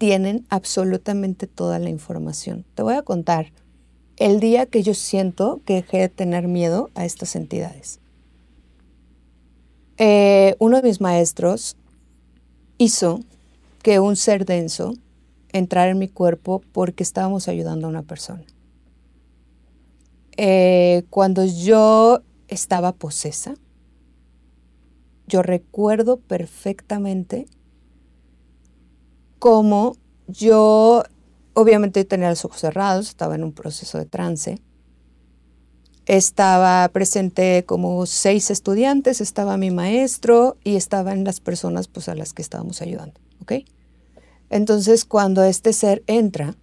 tienen absolutamente toda la información. Te voy a contar el día que yo siento que dejé de tener miedo a estas entidades. Eh, uno de mis maestros hizo que un ser denso entrara en mi cuerpo porque estábamos ayudando a una persona. Eh, cuando yo estaba posesa, yo recuerdo perfectamente como yo obviamente tenía los ojos cerrados, estaba en un proceso de trance. Estaba presente como seis estudiantes, estaba mi maestro y estaban las personas pues, a las que estábamos ayudando. Entonces, cuando este ser entra,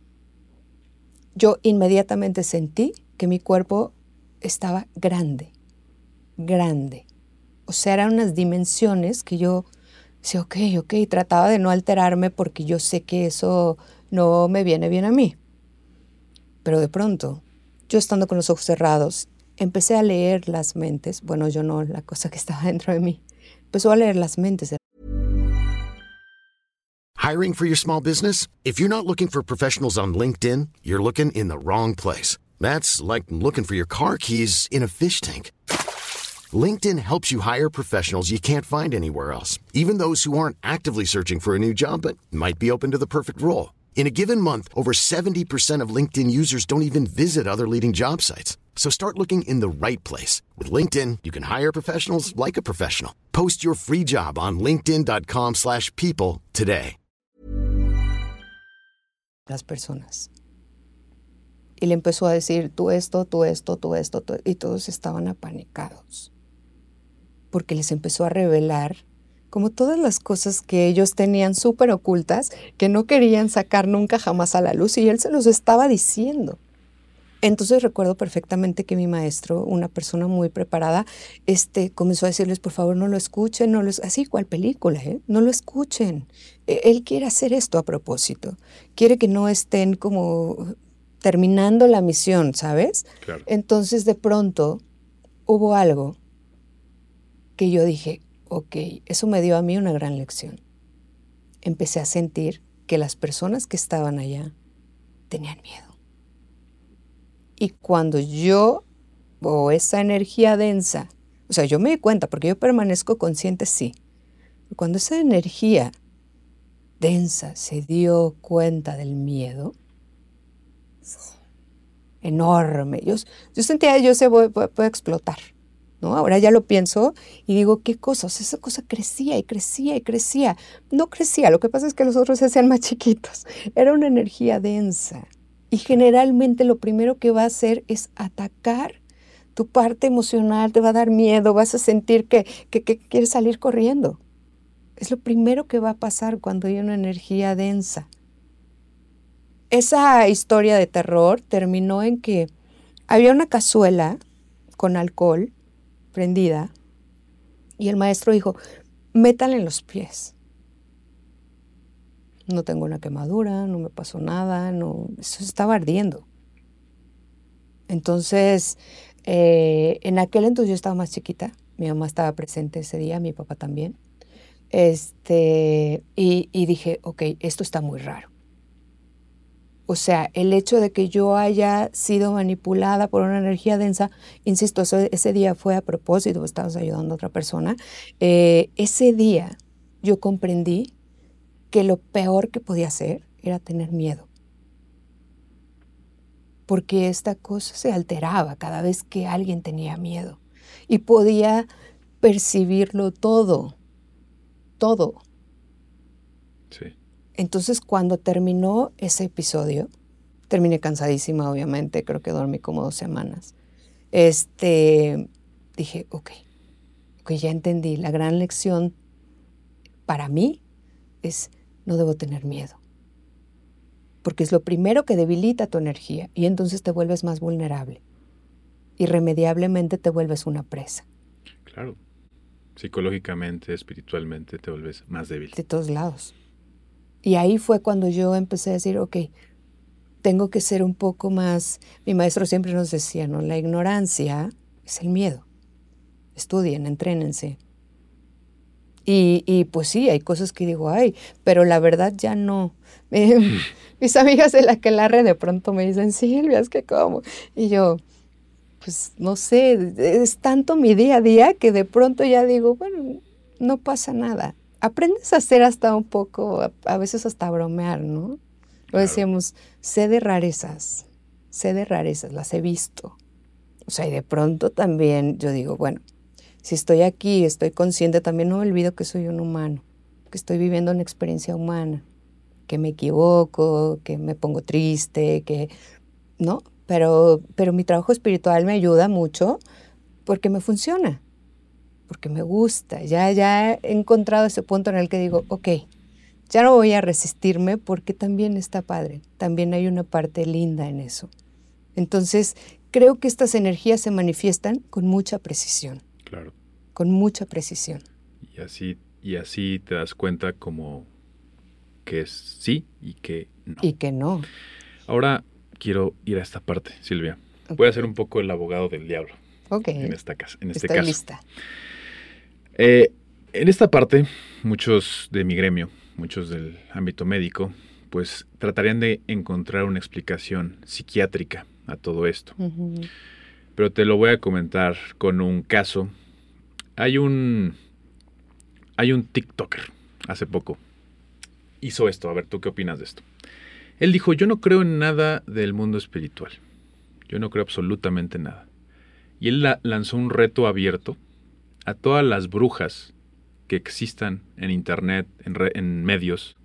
yo inmediatamente sentí que mi cuerpo estaba grande, grande. O sea, eran unas dimensiones que yo decía, ok, ok, trataba de no alterarme porque yo sé que eso no me viene bien a mí. Pero de pronto, yo estando con los ojos cerrados, empecé a leer las mentes. Bueno, yo no, la cosa que estaba dentro de mí. Empezó a leer las mentes. Hiring for your small business? If you're not looking for professionals on LinkedIn, you're looking in the wrong place. That's like looking for your car keys in a fish tank. LinkedIn helps you hire professionals you can't find anywhere else, even those who aren't actively searching for a new job but might be open to the perfect role. In a given month, over 70% of LinkedIn users don't even visit other leading job sites. So start looking in the right place. With LinkedIn, you can hire professionals like a professional. Post your free job on linkedin.com slash people today. Las personas. Y le empezó a decir, tú esto, tú esto, tú esto, tú, y todos estaban apanicados. Porque les empezó a revelar como todas las cosas que ellos tenían súper ocultas, que no querían sacar nunca jamás a la luz, y él se los estaba diciendo. Entonces recuerdo perfectamente que mi maestro, una persona muy preparada, este, comenzó a decirles, por favor, no lo escuchen, no lo, así cual película, ¿eh? no lo escuchen. E, él quiere hacer esto a propósito. Quiere que no estén como terminando la misión, ¿sabes? Claro. Entonces de pronto hubo algo que yo dije, ok, eso me dio a mí una gran lección. Empecé a sentir que las personas que estaban allá tenían miedo. Y cuando yo, o esa energía densa, o sea, yo me di cuenta, porque yo permanezco consciente, sí. Cuando esa energía densa se dio cuenta del miedo, enorme. Yo, yo sentía, yo se voy, voy, voy a explotar. ¿No? Ahora ya lo pienso y digo, ¿qué cosas? Esa cosa crecía y crecía y crecía. No crecía, lo que pasa es que los otros se hacían más chiquitos. Era una energía densa. Y generalmente lo primero que va a hacer es atacar tu parte emocional, te va a dar miedo, vas a sentir que, que, que quieres salir corriendo. Es lo primero que va a pasar cuando hay una energía densa. Esa historia de terror terminó en que había una cazuela con alcohol y el maestro dijo, métale en los pies. No tengo una quemadura, no me pasó nada, no, eso estaba ardiendo. Entonces, eh, en aquel entonces yo estaba más chiquita, mi mamá estaba presente ese día, mi papá también. Este, y, y dije, ok, esto está muy raro. O sea, el hecho de que yo haya sido manipulada por una energía densa, insisto, ese día fue a propósito, estabas ayudando a otra persona. Eh, ese día yo comprendí que lo peor que podía hacer era tener miedo. Porque esta cosa se alteraba cada vez que alguien tenía miedo y podía percibirlo todo, todo. Sí. Entonces, cuando terminó ese episodio, terminé cansadísima, obviamente, creo que dormí como dos semanas. Este, dije, ok, ok, ya entendí. La gran lección para mí es no debo tener miedo. Porque es lo primero que debilita tu energía y entonces te vuelves más vulnerable. Irremediablemente te vuelves una presa. Claro. Psicológicamente, espiritualmente te vuelves más débil. De todos lados. Y ahí fue cuando yo empecé a decir, ok, tengo que ser un poco más, mi maestro siempre nos decía, ¿no? La ignorancia es el miedo. Estudien, entrénense. Y, y pues sí, hay cosas que digo, ay, pero la verdad ya no. Eh, mis amigas de la que la red de pronto me dicen, Silvia, es que cómo. Y yo, pues no sé, es tanto mi día a día que de pronto ya digo, bueno, no pasa nada aprendes a hacer hasta un poco, a, a veces hasta bromear, ¿no? Lo Claro. decíamos, sé de rarezas, sé de rarezas, las he visto. O sea, y de pronto también yo digo, bueno, si estoy aquí, estoy consciente, también no me olvido que soy un humano, que estoy viviendo una experiencia humana, que me equivoco, que me pongo triste, que, ¿no? Pero, pero mi trabajo espiritual me ayuda mucho porque me funciona porque me gusta. Ya, ya he encontrado ese punto en el que digo, ok, ya no voy a resistirme porque también está padre, también hay una parte linda en eso. Entonces, creo que estas energías se manifiestan con mucha precisión. Claro. Con mucha precisión. Y así, y así te das cuenta como que es sí y que no. Y que no. Ahora quiero ir a esta parte, Silvia. Voy a ser un poco el abogado del diablo Ok. en, esta casa, en este Estoy caso. lista. Eh, en esta parte, muchos de mi gremio, muchos del ámbito médico, pues tratarían de encontrar una explicación psiquiátrica a todo esto. Pero te lo voy a comentar con un caso. Hay un. Hay un TikToker hace poco. Hizo esto. A ver, ¿tú qué opinas de esto? Él dijo: Yo no creo en nada del mundo espiritual. Yo no creo absolutamente en nada. Y él la- lanzó un reto abierto a todas las brujas que existan en internet, en, re- en medios,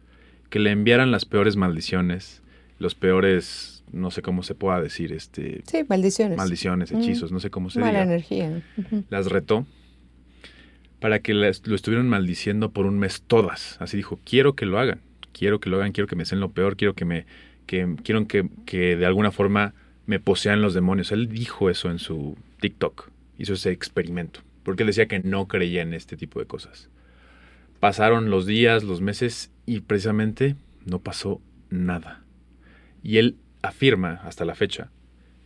que le enviaran las peores maldiciones, los peores, no sé cómo se pueda decir, este, Sí, maldiciones. maldiciones, Mm. hechizos, no sé cómo se Mala diga. energía. Las retó para que las- lo estuvieran maldiciendo por un mes todas. Así dijo, quiero que lo hagan, quiero que lo hagan, quiero que me sean lo peor, quiero que me, que quiero que, que de alguna forma me posean los demonios. Él dijo eso en su TikTok, hizo ese experimento, porque él decía que no creía en este tipo de cosas. Pasaron los días, los meses y precisamente no pasó nada. Y él afirma hasta la fecha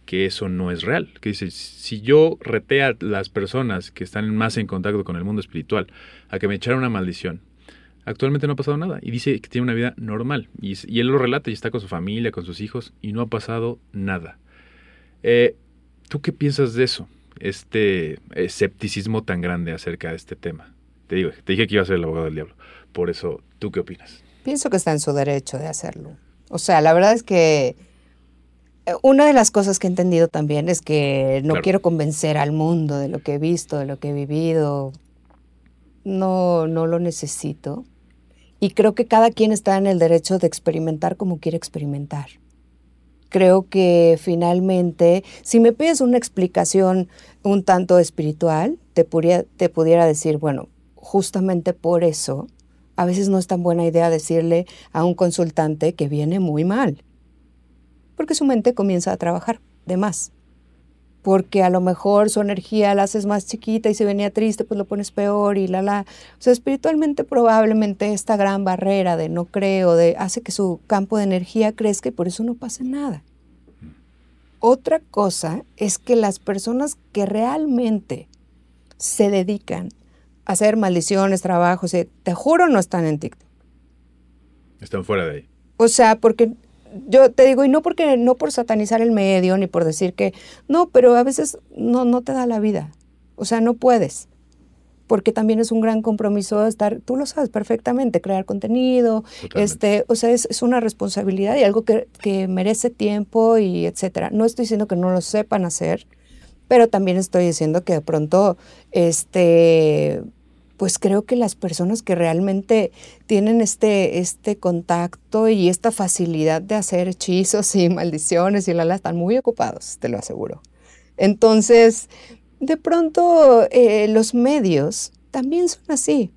que eso no es real. Que dice, si yo reté a las personas que están más en contacto con el mundo espiritual a que me echaran una maldición, actualmente no ha pasado nada. Y dice que tiene una vida normal. Y, él lo relata y está con su familia, con sus hijos, y no ha pasado nada. Eh, ¿Tú qué piensas de eso? Este escepticismo tan grande acerca de este tema. Te digo, te dije que iba a ser el abogado del diablo. Por eso, ¿tú qué opinas? Pienso que está en su derecho de hacerlo. O sea, la verdad es que eh, una de las cosas que he entendido también es que no Claro. quiero convencer al mundo de lo que he visto, de lo que he vivido. No, no lo necesito. Y creo que cada quien está en el derecho de experimentar como quiere experimentar. Creo que finalmente, si me pides una explicación un tanto espiritual, te pudiera, te pudiera decir, bueno, justamente por eso, a veces no es tan buena idea decirle a un consultante que viene muy mal, porque su mente comienza a trabajar de más. Porque a lo mejor su energía la haces más chiquita y si venía triste, pues lo pones peor y la la. O sea, espiritualmente probablemente esta gran barrera de no creo, de hace que su campo de energía crezca y por eso no pasa nada. Otra cosa es que las personas que realmente se dedican a hacer maldiciones, trabajos, eh, te juro no están en TikTok. Están fuera de ahí. O sea, porque yo te digo, y no porque no por satanizar el medio ni por decir que no, pero a veces no no te da la vida. O sea, no puedes. Porque también es un gran compromiso estar, tú lo sabes perfectamente, crear contenido, Totalmente. este, o sea, es, es una responsabilidad y algo que, que merece tiempo y etcétera. No estoy diciendo que no lo sepan hacer, pero también estoy diciendo que de pronto, este, pues creo que las personas que realmente tienen este, este contacto y esta facilidad de hacer hechizos y maldiciones y la la están muy ocupados, te lo aseguro. Entonces, de pronto eh, los medios también son así.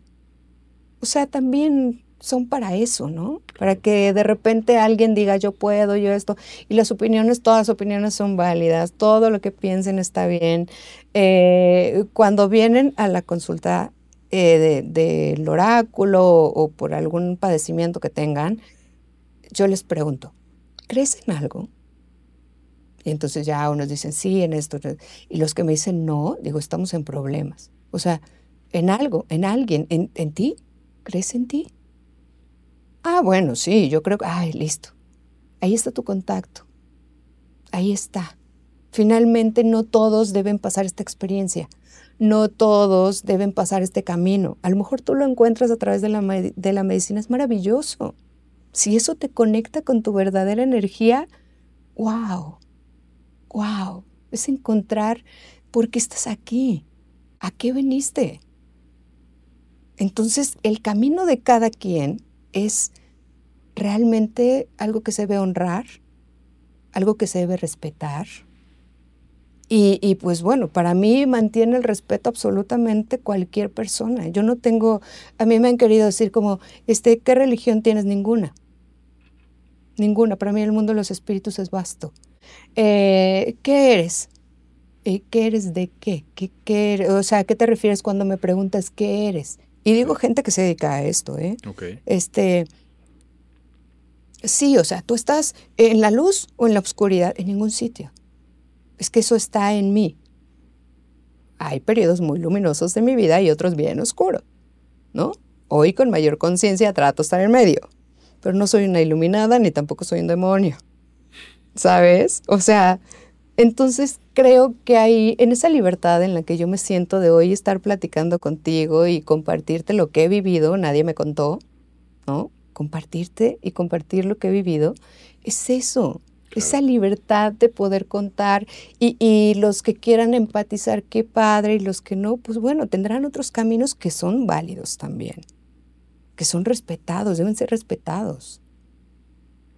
O sea, también son para eso, ¿no? Para que de repente alguien diga yo puedo, yo esto. Y las opiniones, todas las opiniones son válidas, todo lo que piensen está bien. Eh, cuando vienen a la consulta eh, de- del oráculo o por algún padecimiento que tengan, yo les pregunto, ¿crees en algo? Y entonces ya unos dicen sí, en esto. Y los que me dicen no, digo, estamos en problemas. O sea, en algo, en alguien, en, en ti. ¿Crees en ti? Ah, bueno, sí, yo creo que, ay, listo. Ahí está tu contacto. Ahí está. Finalmente no todos deben pasar esta experiencia. No todos deben pasar este camino. A lo mejor tú lo encuentras a través de la, de la medicina. Es maravilloso. Si eso te conecta con tu verdadera energía, wow, wow. Es encontrar por qué estás aquí. ¿A qué viniste? Entonces, el camino de cada quien es realmente algo que se debe honrar, algo que se debe respetar. Y, y, pues bueno, para mí mantiene el respeto absolutamente cualquier persona. Yo no tengo, a mí me han querido decir como, este, ¿qué religión tienes? Ninguna. Ninguna. Para mí el mundo de los espíritus es vasto. Eh, ¿Qué eres? eh, ¿qué eres de qué? ¿Qué, qué eres? O sea, ¿a qué te refieres cuando me preguntas qué eres? Y digo gente que se dedica a esto, ¿eh? Este, sí, o sea, tú estás en la luz o en la oscuridad, en ningún sitio. Es que eso está en mí. Hay periodos muy luminosos de mi vida y otros bien oscuros, ¿no? Hoy con mayor conciencia trato estar en medio, pero no soy una iluminada ni tampoco soy un demonio, ¿sabes? O sea, entonces creo que ahí, en esa libertad en la que yo me siento de hoy estar platicando contigo y compartirte lo que he vivido, nadie me contó, ¿no? Compartirte y compartir lo que he vivido, es eso, esa libertad de poder contar y, y, los que quieran empatizar, qué padre, y los que no, pues bueno, tendrán otros caminos que son válidos también, que son respetados, deben ser respetados.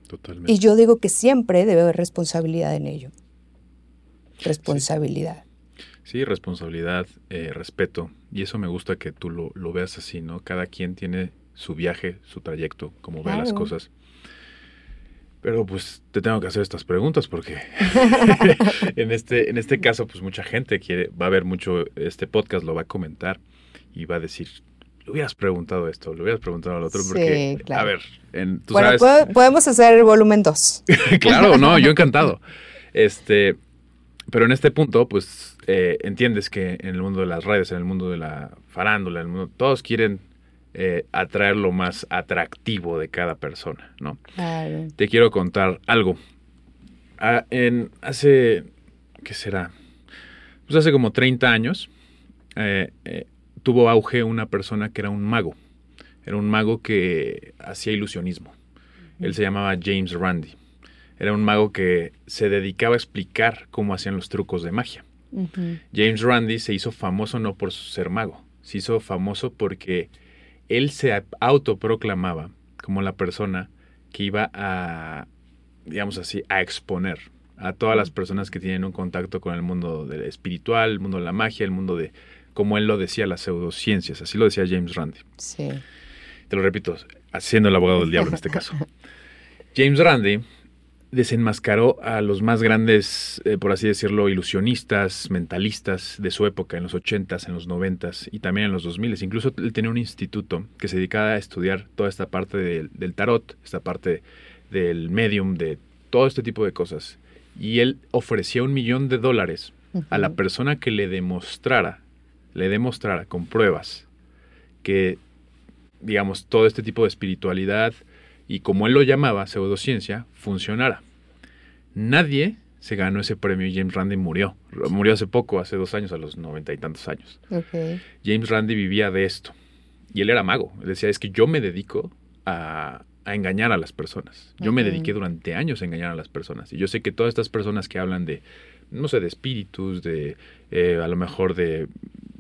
Totalmente. Y yo digo que siempre debe haber responsabilidad en ello responsabilidad. Sí, responsabilidad, eh, respeto. Y eso me gusta que tú lo, lo, veas así, ¿no? Cada quien tiene su viaje, su trayecto, como claro. ve las cosas. Pero pues te tengo que hacer estas preguntas porque en, este, en este caso, pues mucha gente quiere, va a ver mucho este podcast, lo va a comentar y va a decir, le hubieras preguntado esto, le hubieras preguntado al otro, Sí, porque, claro. a ver, en, tú Bueno, sabes... podemos hacer el volumen 2. claro, no, yo encantado. Este, pero en este punto, pues eh, entiendes que en el mundo de las redes, en el mundo de la farándula, en el mundo, todos quieren eh, atraer lo más atractivo de cada persona, ¿no? Claro. Te quiero contar algo. Ah, en hace, ¿qué será? Pues hace como 30 años eh, eh, tuvo auge una persona que era un mago. Era un mago que hacía ilusionismo. Él se llamaba James Randi. Era un mago que se dedicaba a explicar cómo hacían los trucos de magia. James Randi se hizo famoso no por ser mago, se hizo famoso porque él se autoproclamaba como la persona que iba a, digamos así, a exponer a todas las personas que tienen un contacto con el mundo del espiritual, el mundo de la magia, el mundo de, como él lo decía, las pseudociencias. Así lo decía James Randi. Sí. Te lo repito, haciendo el abogado del diablo en este caso. James Randi desenmascaró a los más grandes, eh, por así decirlo, ilusionistas, mentalistas de su época, en los 80s, en los 90s y también en los 2000s. Incluso él tenía un instituto que se dedicaba a estudiar toda esta parte del, del tarot, esta parte del medium, de todo este tipo de cosas. Y él ofrecía un millón de dólares a la persona que le demostrara, le demostrara con pruebas que, digamos, todo este tipo de espiritualidad y como él lo llamaba, pseudociencia, funcionara. Nadie se ganó ese premio y James Randi murió. Murió hace poco, hace dos años, a los noventa y tantos años. James Randi vivía de esto. Y él era mago. Él decía, es que yo me dedico a, a engañar a las personas. Yo me dediqué durante años a engañar a las personas. Y yo sé que todas estas personas que hablan de, no sé, de espíritus, de eh, a lo mejor de,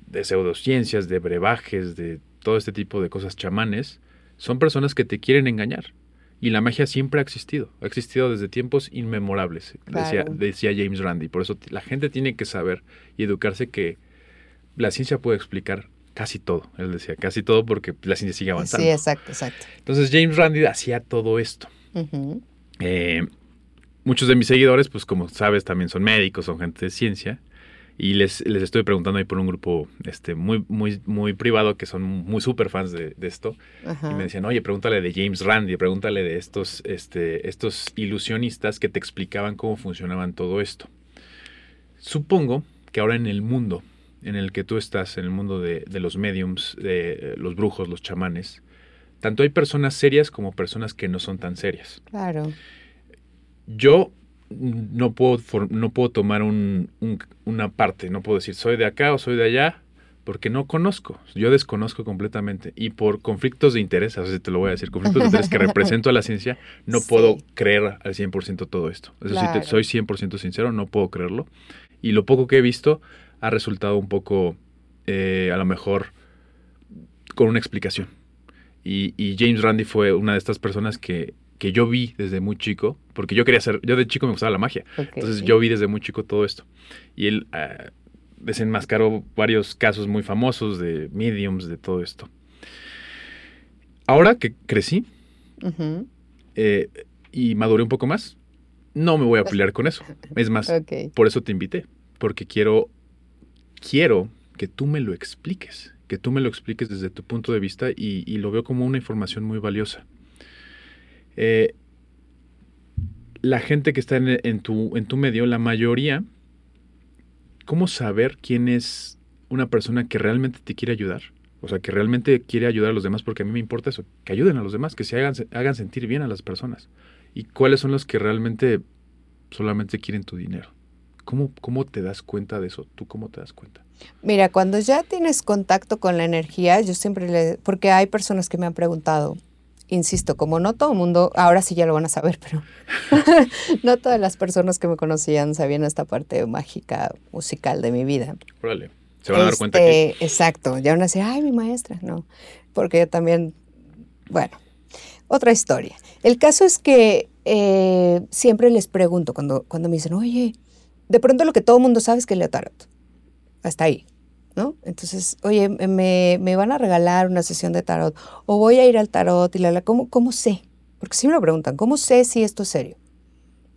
de pseudociencias, de brebajes, de todo este tipo de cosas chamanes, son personas que te quieren engañar. Y la magia siempre ha existido, ha existido desde tiempos inmemorables, decía, Claro. decía James Randi. Por eso la gente tiene que saber y educarse que la ciencia puede explicar casi todo. Él decía casi todo porque la ciencia sigue avanzando. Sí, exacto, exacto. Entonces James Randi hacía todo esto. Eh, muchos de mis seguidores, pues como sabes, también son médicos, son gente de ciencia. Y les, les estoy preguntando ahí por un grupo este, muy, muy, muy privado que son muy super fans de, de esto. Ajá. Y me decían, oye, pregúntale de James Randi, pregúntale de estos, este, estos ilusionistas que te explicaban cómo funcionaban todo esto. Supongo que ahora en el mundo en el que tú estás, en el mundo de, de los mediums, de eh, los brujos, los chamanes, tanto hay personas serias como personas que no son tan serias. Claro. Yo no puedo, for- no puedo tomar un- un- una parte, no puedo decir soy de acá o soy de allá, porque no conozco, yo desconozco completamente. Y por conflictos de interés, así te lo voy a decir, conflictos de interés que represento a la ciencia, no Sí. puedo creer al 100% todo esto. Eso sí, te- Claro. soy 100% sincero, no puedo creerlo. Y lo poco que he visto ha resultado un poco, eh, a lo mejor, con una explicación. Y, y James Randi fue una de estas personas que, que yo vi desde muy chico, porque yo quería ser, yo de chico me gustaba la magia. Entonces yo vi desde muy chico todo esto. Y él ah, desenmascaró varios casos muy famosos de mediums, de todo esto. Ahora que crecí eh, y maduré un poco más, no me voy a pelear con eso. Es más, por eso te invité. porque quiero, quiero que tú me lo expliques, que tú me lo expliques desde tu punto de vista y, lo veo como una información muy valiosa. Eh, la gente que está en, tu, en tu medio, la mayoría, ¿cómo saber quién es una persona que realmente te quiere ayudar? O sea, que realmente quiere ayudar a los demás, porque a mí me importa eso, que ayuden a los demás, que se hagan, hagan sentir bien a las personas. ¿Y cuáles son los que realmente solamente quieren tu dinero? ¿Cómo, ¿Cómo te das cuenta de eso? ¿Tú cómo te das cuenta? Mira, cuando ya tienes contacto con la energía, yo siempre le... Porque hay personas que me han preguntado, insisto, como no todo el mundo, ahora sí ya lo van a saber, pero no todas las personas que me conocían sabían esta parte mágica musical de mi vida. Órale, se van a dar cuenta que... Este, exacto, ya van a decir, ay, mi maestra, no, porque también, bueno, otra historia. El caso es que eh, siempre les pregunto cuando, cuando me dicen, oye, de pronto lo que todo el mundo sabe es que leo tarot. Hasta ahí. ¿No? Entonces, oye, me, me, van a regalar una sesión de tarot o voy a ir al tarot y la, la ¿cómo, ¿cómo sé? Porque si me lo preguntan, ¿cómo sé si esto es serio?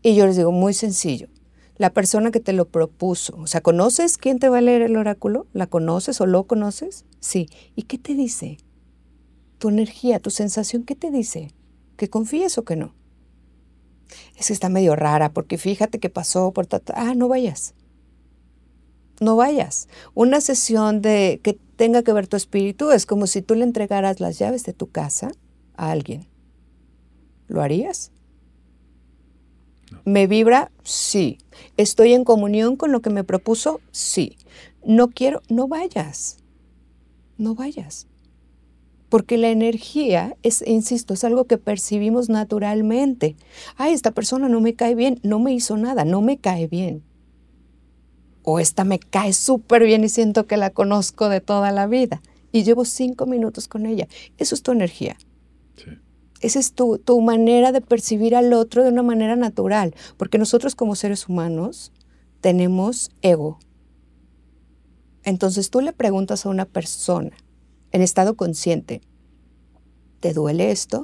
Y yo les digo, muy sencillo. La persona que te lo propuso, o sea, ¿conoces quién te va a leer el oráculo? ¿La conoces o lo conoces? Sí. ¿Y qué te dice? Tu energía, tu sensación, ¿qué te dice? ¿Que confíes o que no? Es que está medio rara porque fíjate que pasó por... Ah, no vayas no vayas. Una sesión de que tenga que ver tu espíritu es como si tú le entregaras las llaves de tu casa a alguien. ¿Lo harías? ¿Me vibra? Sí. ¿Estoy en comunión con lo que me propuso? Sí. No quiero, no vayas. No vayas. Porque la energía es, insisto, es algo que percibimos naturalmente. Ay, esta persona no me cae bien, no me hizo nada, no me cae bien o esta me cae súper bien y siento que la conozco de toda la vida y llevo cinco minutos con ella. Eso es tu energía. Esa es tu, tu manera de percibir al otro de una manera natural, porque nosotros como seres humanos tenemos ego. Entonces tú le preguntas a una persona en estado consciente, ¿te duele esto?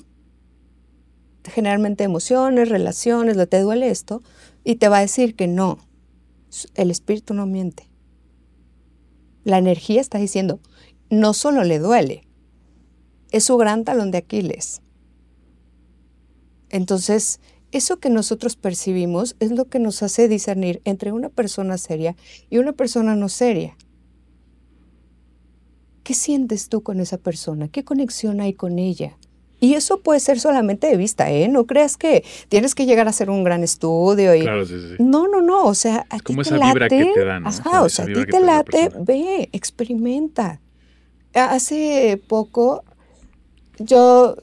Generalmente emociones, relaciones, ¿te duele esto? Y te va a decir que no el espíritu no miente. La energía está diciendo, no solo le duele, es su gran talón de Aquiles. Entonces, eso que nosotros percibimos es lo que nos hace discernir entre una persona seria y una persona no seria. ¿Qué sientes tú con esa persona? ¿Qué conexión hay con ella? Y eso puede ser solamente de vista, ¿eh? No creas que tienes que llegar a hacer un gran estudio. Y... Claro, sí, sí. No, no, no. O sea, a es como esa vibra que te dan. Ajá, o sea, a ti te late, ve, experimenta. Hace poco, yo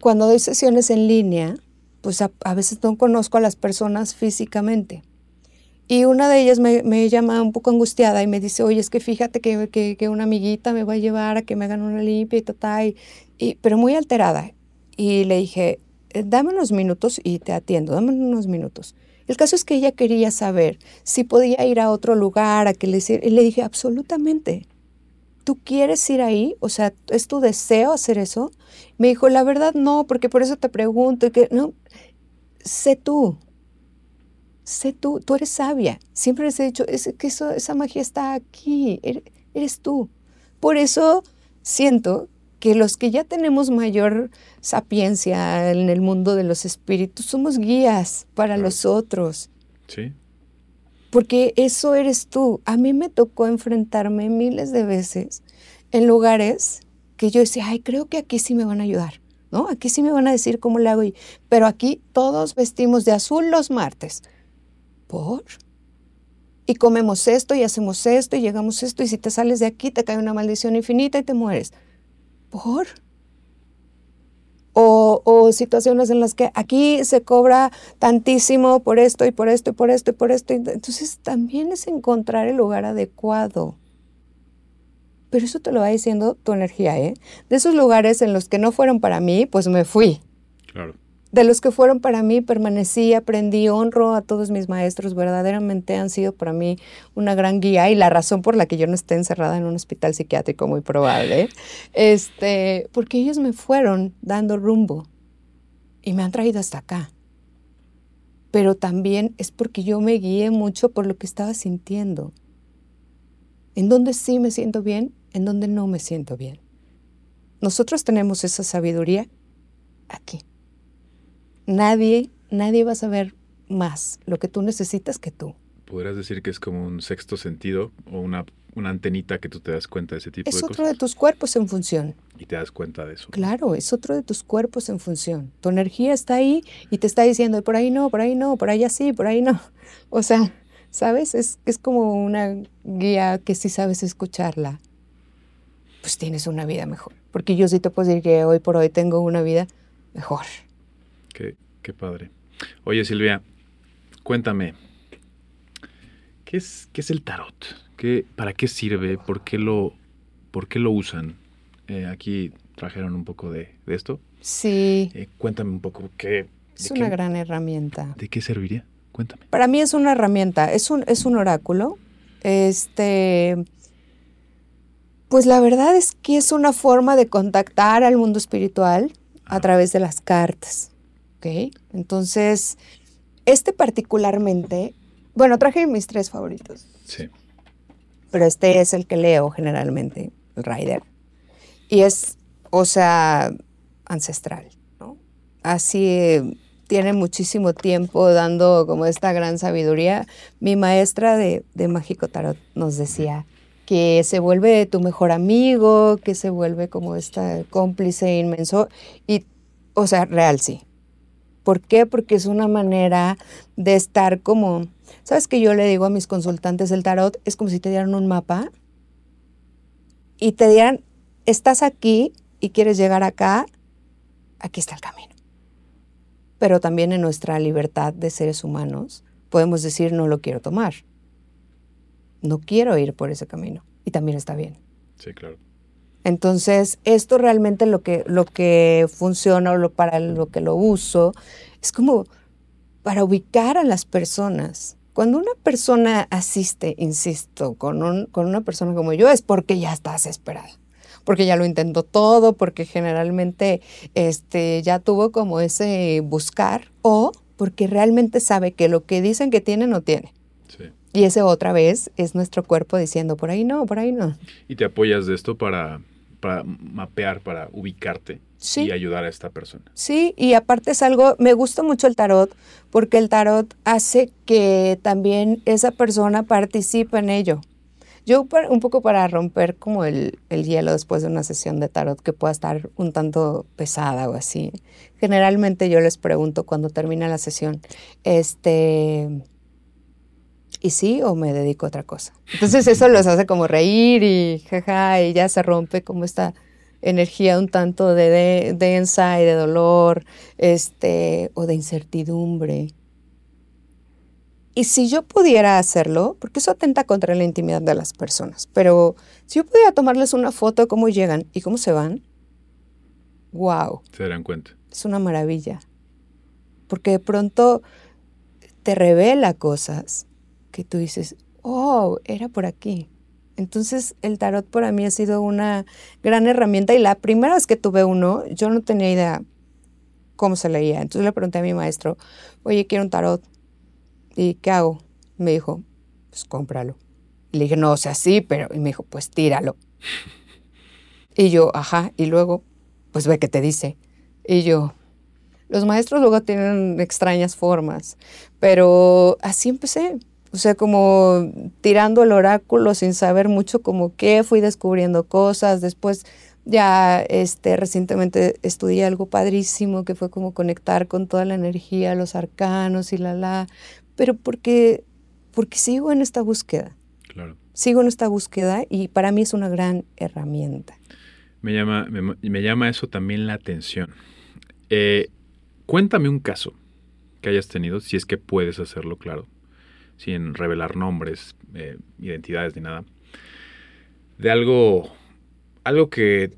cuando doy sesiones en línea, pues a, veces no conozco a las personas físicamente. Y una de ellas me, llama un poco angustiada y me dice, oye, es que fíjate que, que, una amiguita me va a llevar a que me hagan una limpia y tal, y, pero muy alterada y le dije, eh, dame unos minutos y te atiendo, dame unos minutos. El caso es que ella quería saber si podía ir a otro lugar, a que le y le dije, absolutamente. ¿Tú quieres ir ahí? O sea, ¿es tu deseo hacer eso? Me dijo, la verdad no, porque por eso te pregunto. Que, no, sé tú. Sé tú, tú eres sabia. Siempre les he dicho, es que eso, esa magia está aquí, eres, eres tú. Por eso siento que los que ya tenemos mayor sapiencia en el mundo de los espíritus somos guías para los otros. Sí. Porque eso eres tú. A mí me tocó enfrentarme miles de veces en lugares que yo decía, ay, creo que aquí sí me van a ayudar, ¿no? Aquí sí me van a decir cómo le hago. Pero aquí todos vestimos de azul los martes. ¿Por? Y comemos esto y hacemos esto y llegamos esto y si te sales de aquí te cae una maldición infinita y te mueres. ¿Por? O, situaciones en las que aquí se cobra tantísimo por esto y por esto y por esto y por esto. Entonces también es encontrar el lugar adecuado. Pero eso te lo va diciendo tu energía, ¿eh? De esos lugares en los que no fueron para mí, pues me fui. Claro de los que fueron para mí, permanecí, aprendí, honro a todos mis maestros, verdaderamente han sido para mí una gran guía y la razón por la que yo no esté encerrada en un hospital psiquiátrico muy probable, este, porque ellos me fueron dando rumbo y me han traído hasta acá. pero también es porque yo me guié mucho por lo que estaba sintiendo. En dónde sí me siento bien, en dónde no me siento bien. Nosotros tenemos esa sabiduría aquí. Nadie, nadie va a saber más lo que tú necesitas que tú. ¿Podrías decir que es como un sexto sentido o una, una antenita que tú te das cuenta de ese tipo es de otro cosas? de tus cuerpos en función. Y te das cuenta de eso. Claro, es otro de tus cuerpos en función. Tu energía está ahí y te está diciendo, por ahí no, por ahí no, por ahí sí, por ahí no. O sea, ¿sabes? Es, es como una guía que si sabes escucharla, pues tienes una vida mejor. Porque yo sí te puedo decir que hoy por hoy tengo una vida mejor. Qué, qué padre. Oye, Silvia, cuéntame, ¿qué es, qué es el tarot? ¿Qué, ¿Para qué sirve? ¿Por qué lo, por qué lo usan? Eh, aquí trajeron un poco de, de esto. Sí, Eh, cuéntame un poco qué, es una qué- gran herramienta. ¿De qué serviría? Cuéntame. Para mí es una herramienta, es un, es un oráculo. Este, pues la verdad es que es una forma de contactar al mundo espiritual a través de las cartas. ¿Ok? Entonces, este particularmente, bueno, traje mis tres favoritos, Sí. pero este es el que leo generalmente, el Rider. Y es, o sea, ancestral, ¿no? Así tiene muchísimo tiempo dando como esta gran sabiduría. Mi maestra de, de Mágico Tarot nos decía que se vuelve tu mejor amigo, que se vuelve como esta cómplice inmenso. Y, o sea, real sí. ¿Por qué? Porque es una manera de estar como, ¿sabes que yo le digo a mis consultantes del tarot? Es como si te dieran un mapa y te dieran, estás aquí y quieres llegar acá, aquí está el camino. Pero también en nuestra libertad de seres humanos podemos decir no lo quiero tomar. No quiero ir por ese camino. Y también está bien. Sí, claro. Entonces, esto realmente lo que, lo que funciona o lo, para lo que lo uso es como para ubicar a las personas. Cuando una persona asiste, insisto, con, un- con una persona como yo, es porque ya está desesperada. Porque ya lo intentó todo, porque generalmente este, ya tuvo como ese buscar, o porque realmente sabe que lo que dicen que tiene no tiene. Sí. Y ese otra vez es nuestro cuerpo diciendo, por ahí no, por ahí no. Y te apoyas de esto para, para mapear, para ubicarte Sí. y ayudar a esta persona. Sí, y aparte es algo, me gusta mucho el tarot porque el tarot hace que también esa persona participe en ello. Yo un poco para romper como el, el hielo después de una sesión de tarot que pueda estar un tanto pesada o así. Generalmente yo les pregunto cuando termina la sesión, este, ¿y sí o me dedico a otra cosa? Entonces eso los hace como reír y jaja, y ya se rompe como esta energía un tanto de, de- densa y de dolor, este, o de incertidumbre. Y si yo pudiera hacerlo, porque eso atenta contra la intimidad de las personas, pero si yo pudiera tomarles una foto de cómo llegan y cómo se van, wow, Se darán cuenta. es una maravilla. Porque de pronto te revela cosas que tú dices, oh, era por aquí. Entonces el tarot para mí ha sido una gran herramienta y la primera vez que tuve uno, yo no tenía idea cómo se leía. Entonces le pregunté a mi maestro, oye, quiero un tarot. ¿Y qué hago? Me dijo, pues cómpralo. Y le dije, no, o sea, sí, pero... Y me dijo, pues tíralo. Y yo, ajá, y luego, pues ve qué te dice. Y yo, los maestros luego tienen extrañas formas, pero así empecé. O sea, como tirando el oráculo sin saber mucho como qué, fui descubriendo cosas. Después ya este, recientemente estudié algo padrísimo que fue como conectar con toda la energía, los arcanos y la la. Pero porque, porque sigo en esta búsqueda. Claro. Sigo en esta búsqueda y para mí es una gran herramienta. Me llama, me, me llama eso también la atención. Eh, cuéntame un caso que hayas tenido, si es que puedes hacerlo, claro, sin revelar nombres, eh, identidades ni nada, de algo, algo que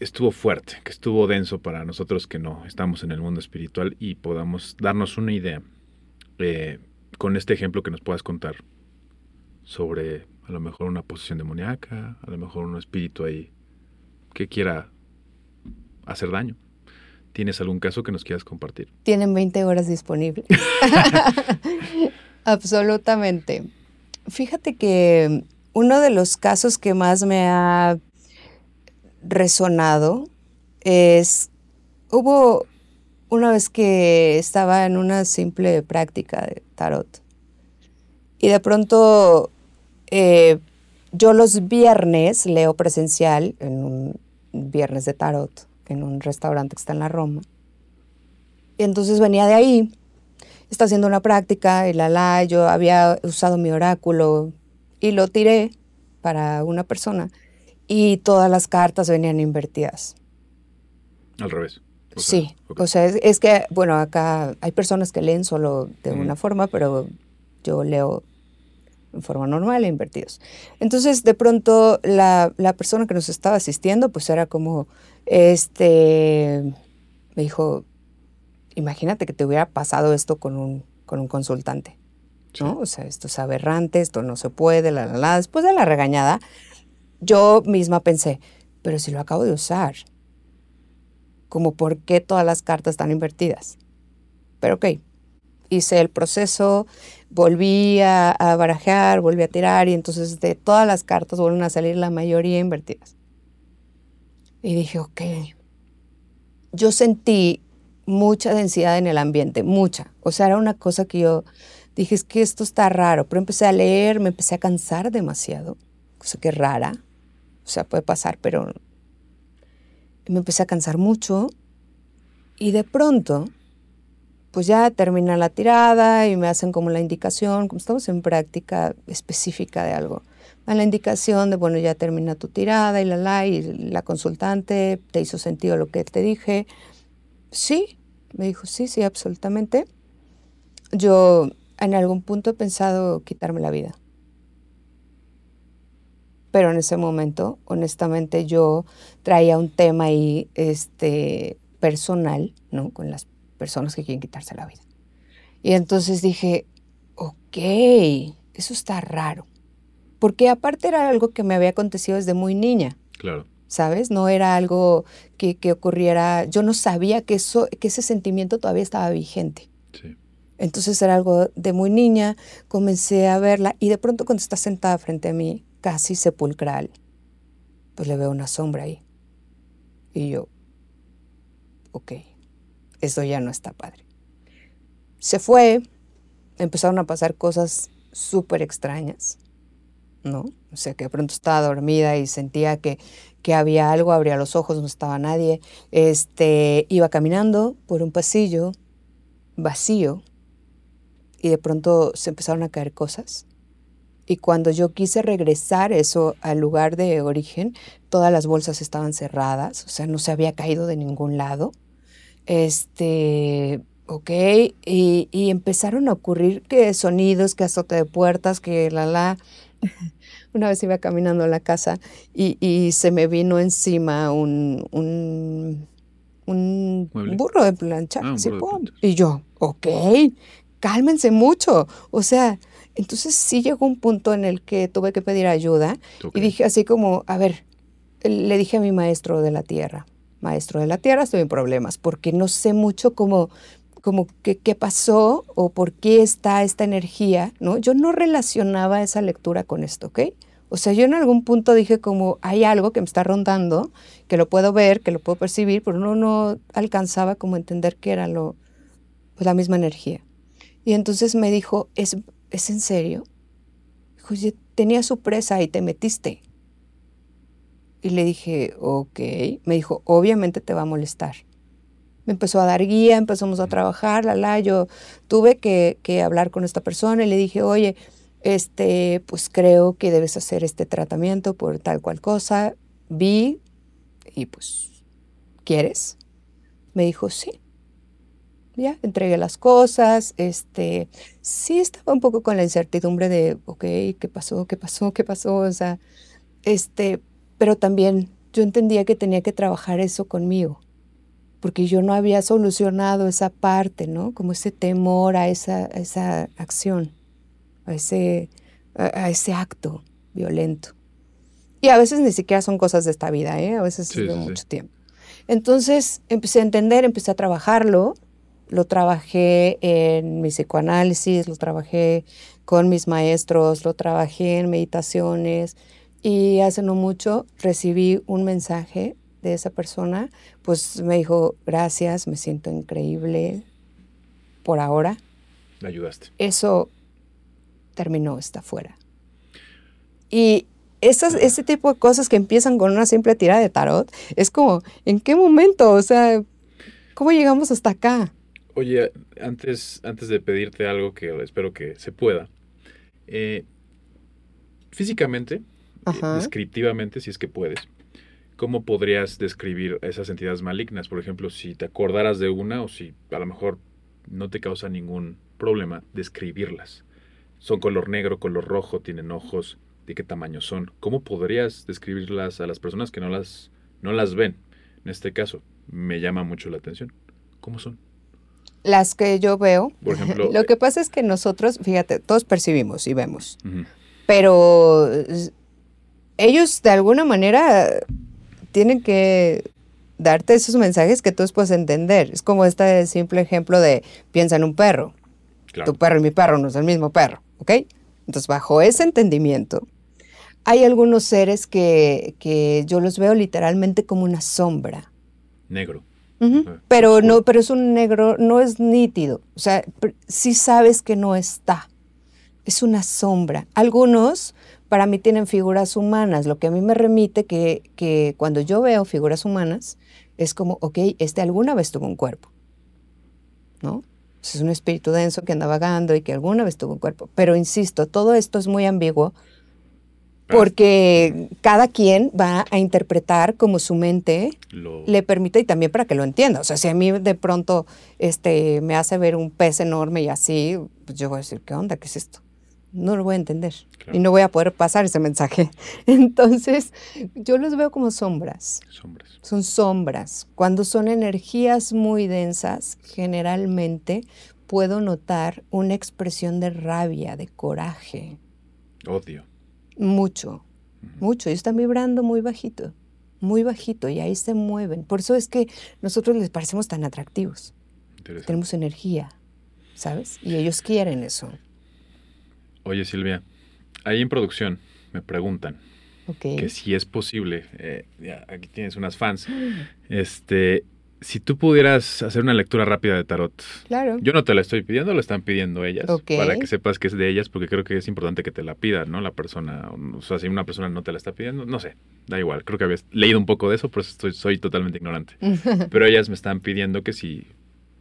estuvo fuerte, que estuvo denso para nosotros que no estamos en el mundo espiritual y podamos darnos una idea eh, con este ejemplo que nos puedas contar sobre a lo mejor una posesión demoníaca, a lo mejor un espíritu ahí que quiera hacer daño. ¿Tienes algún caso que nos quieras compartir? Tienen 20 horas disponibles. Absolutamente. Fíjate que uno de los casos que más me ha resonado es, hubo una vez que estaba en una simple práctica de tarot y de pronto eh, yo los viernes leo presencial en un viernes de tarot en un restaurante que está en la Roma. Y entonces venía de ahí, está haciendo una práctica y la la, yo había usado mi oráculo y lo tiré para una persona y todas las cartas venían invertidas. Al revés. sí, o sea, es, que, bueno, acá hay personas que leen solo de una forma, pero yo leo en forma normal e invertidos. Entonces, de pronto, la, la, persona que nos estaba asistiendo, pues era como, este, me dijo, imagínate que te hubiera pasado esto con un, con un consultante, ¿no? O sea, esto es aberrante, esto no se puede, la, la, la. Después de la regañada, yo misma pensé, pero si lo acabo de usar, como por qué todas las cartas están invertidas. Pero ok, hice el proceso, volví a, barajar, volví a tirar y entonces de todas las cartas vuelven a salir la mayoría invertidas. Y dije, ok, yo sentí mucha densidad en el ambiente, mucha. O sea, era una cosa que yo dije, es que esto está raro, pero empecé a leer, me empecé a cansar demasiado, cosa que es rara, o sea, puede pasar, pero me empecé a cansar mucho y de pronto pues ya termina la tirada y me hacen como la indicación, como estamos en práctica específica de algo, a la indicación de, bueno, ya termina tu tirada y la la, y la consultante te hizo sentido lo que te dije. Sí, me dijo, sí, sí, absolutamente. Yo en algún punto he pensado quitarme la vida. Pero en ese momento, honestamente, yo traía un tema ahí este, personal, ¿no? Con las personas que quieren quitarse la vida. Y entonces dije, ok, eso está raro. Porque aparte era algo que me había acontecido desde muy niña. Claro. ¿Sabes? No era algo que, que ocurriera. Yo no sabía que, eso, que ese sentimiento todavía estaba vigente. Sí. Entonces era algo de muy niña, comencé a verla y de pronto cuando está sentada frente a mí, casi sepulcral, pues le veo una sombra ahí. Y yo, ok esto ya no está padre. Se fue, empezaron a pasar cosas súper extrañas, ¿no? O sea, que de pronto estaba dormida y sentía que, que había algo, abría los ojos, no estaba nadie. Este, iba caminando por un pasillo vacío y de pronto se empezaron a caer cosas. Y cuando yo quise regresar eso al lugar de origen, todas las bolsas estaban cerradas, o sea, no se había caído de ningún lado. Este, ok, y, empezaron a ocurrir que sonidos, que azote de puertas, que la la. Una vez iba caminando a la casa y, se me vino encima un, un, burro de plancha. Ah, y yo, ok, cálmense mucho. O sea, entonces sí llegó un punto en el que tuve que pedir ayuda y dije así como, a ver, le dije a mi maestro de la tierra, maestro de la tierra, estoy en problemas, porque no sé mucho cómo, como qué, qué pasó o por qué está esta energía, ¿no? Yo no relacionaba esa lectura con esto, ¿ok? O sea, yo en algún punto dije como hay algo que me está rondando, que lo puedo ver, que lo puedo percibir, pero no, no alcanzaba como entender que era lo, pues, la misma energía. Y entonces me dijo, ¿es, ¿es en serio? Dijo, tenía su presa y te metiste. Y le dije, ok. Me dijo, obviamente te va a molestar. Me empezó a dar guía, empezamos a trabajar, la, la. Yo tuve que, que hablar con esta persona y le dije, oye, este, pues creo que debes hacer este tratamiento por tal cual cosa. Vi y pues, ¿quieres? Me dijo, sí. Ya, entregué las cosas, este, sí estaba un poco con la incertidumbre de, ok, ¿qué pasó? ¿Qué pasó? ¿Qué pasó? O sea, este, pero también yo entendía que tenía que trabajar eso conmigo, porque yo no había solucionado esa parte, ¿no? Como ese temor a esa, esa acción, a ese, a, ese acto violento. Y a veces ni siquiera son cosas de esta vida, ¿eh? A veces es de mucho tiempo. Entonces empecé a entender, empecé a trabajarlo, lo trabajé en mi psicoanálisis, lo trabajé con mis maestros, lo trabajé en meditaciones y hace no mucho recibí un mensaje de esa persona, pues me dijo, gracias, me siento increíble por ahora. Me ayudaste. Eso terminó, está fuera. Y esas, ese tipo de cosas que empiezan con una simple tirada de tarot, es como, ¿en qué momento? O sea, ¿cómo llegamos hasta acá? Oye, antes, antes de pedirte algo que espero que se pueda, eh, físicamente, eh, descriptivamente, si es que puedes, ¿cómo podrías describir esas entidades malignas? Por ejemplo, si te acordaras de una o si a lo mejor no te causa ningún problema describirlas. Son color negro, color rojo, tienen ojos, de qué tamaño son. ¿Cómo podrías describirlas a las personas que no las, no las ven? En este caso, me llama mucho la atención. ¿Cómo son? Las que yo veo. Por ejemplo. Lo que pasa es que nosotros, fíjate, todos percibimos y vemos. Pero ellos de alguna manera tienen que darte esos mensajes que tú puedes entender. Es como este simple ejemplo de piensa en un perro. Tu perro y mi perro no es el mismo perro, ¿ok? Entonces, bajo ese entendimiento, hay algunos seres que, que yo los veo literalmente como una sombra. Negro. Ah, pero no, pero es un negro, no es nítido. O sea, sí sabes que no está. Es una sombra. Algunos para mí tienen figuras humanas, lo que a mí me remite que, que cuando yo veo figuras humanas, es como, ok, este alguna vez tuvo un cuerpo. ¿No? Es un espíritu denso que anda vagando y que alguna vez tuvo un cuerpo. Pero insisto, todo esto es muy ambiguo porque cada quien va a interpretar como su mente le permite y también para que lo entienda. O sea, si a mí de pronto este, me hace ver un pez enorme y así, pues yo voy a decir, ¿qué onda? ¿Qué es esto? No lo voy a entender y no voy a poder pasar ese mensaje. Entonces, yo los veo como sombras. Sombras. Son sombras. Cuando son energías muy densas, generalmente puedo notar una expresión de rabia, de coraje. Odio. Mucho, mucho. Y están vibrando muy bajito, muy bajito, y ahí se mueven. Por eso es que nosotros les parecemos tan atractivos. Tenemos energía, ¿sabes? Y ellos quieren eso. Oye, Silvia, ahí en producción me preguntan que si es posible, eh, aquí tienes unas fans, este, si tú pudieras hacer una lectura rápida de tarot, claro. yo no te la estoy pidiendo, lo están pidiendo ellas, para que sepas que es de ellas, porque creo que es importante que te la pida, ¿no? La persona, o sea, si una persona no te la está pidiendo, no sé, da igual, creo que habías leído un poco de eso, por eso estoy, soy totalmente ignorante. Pero ellas me están pidiendo que si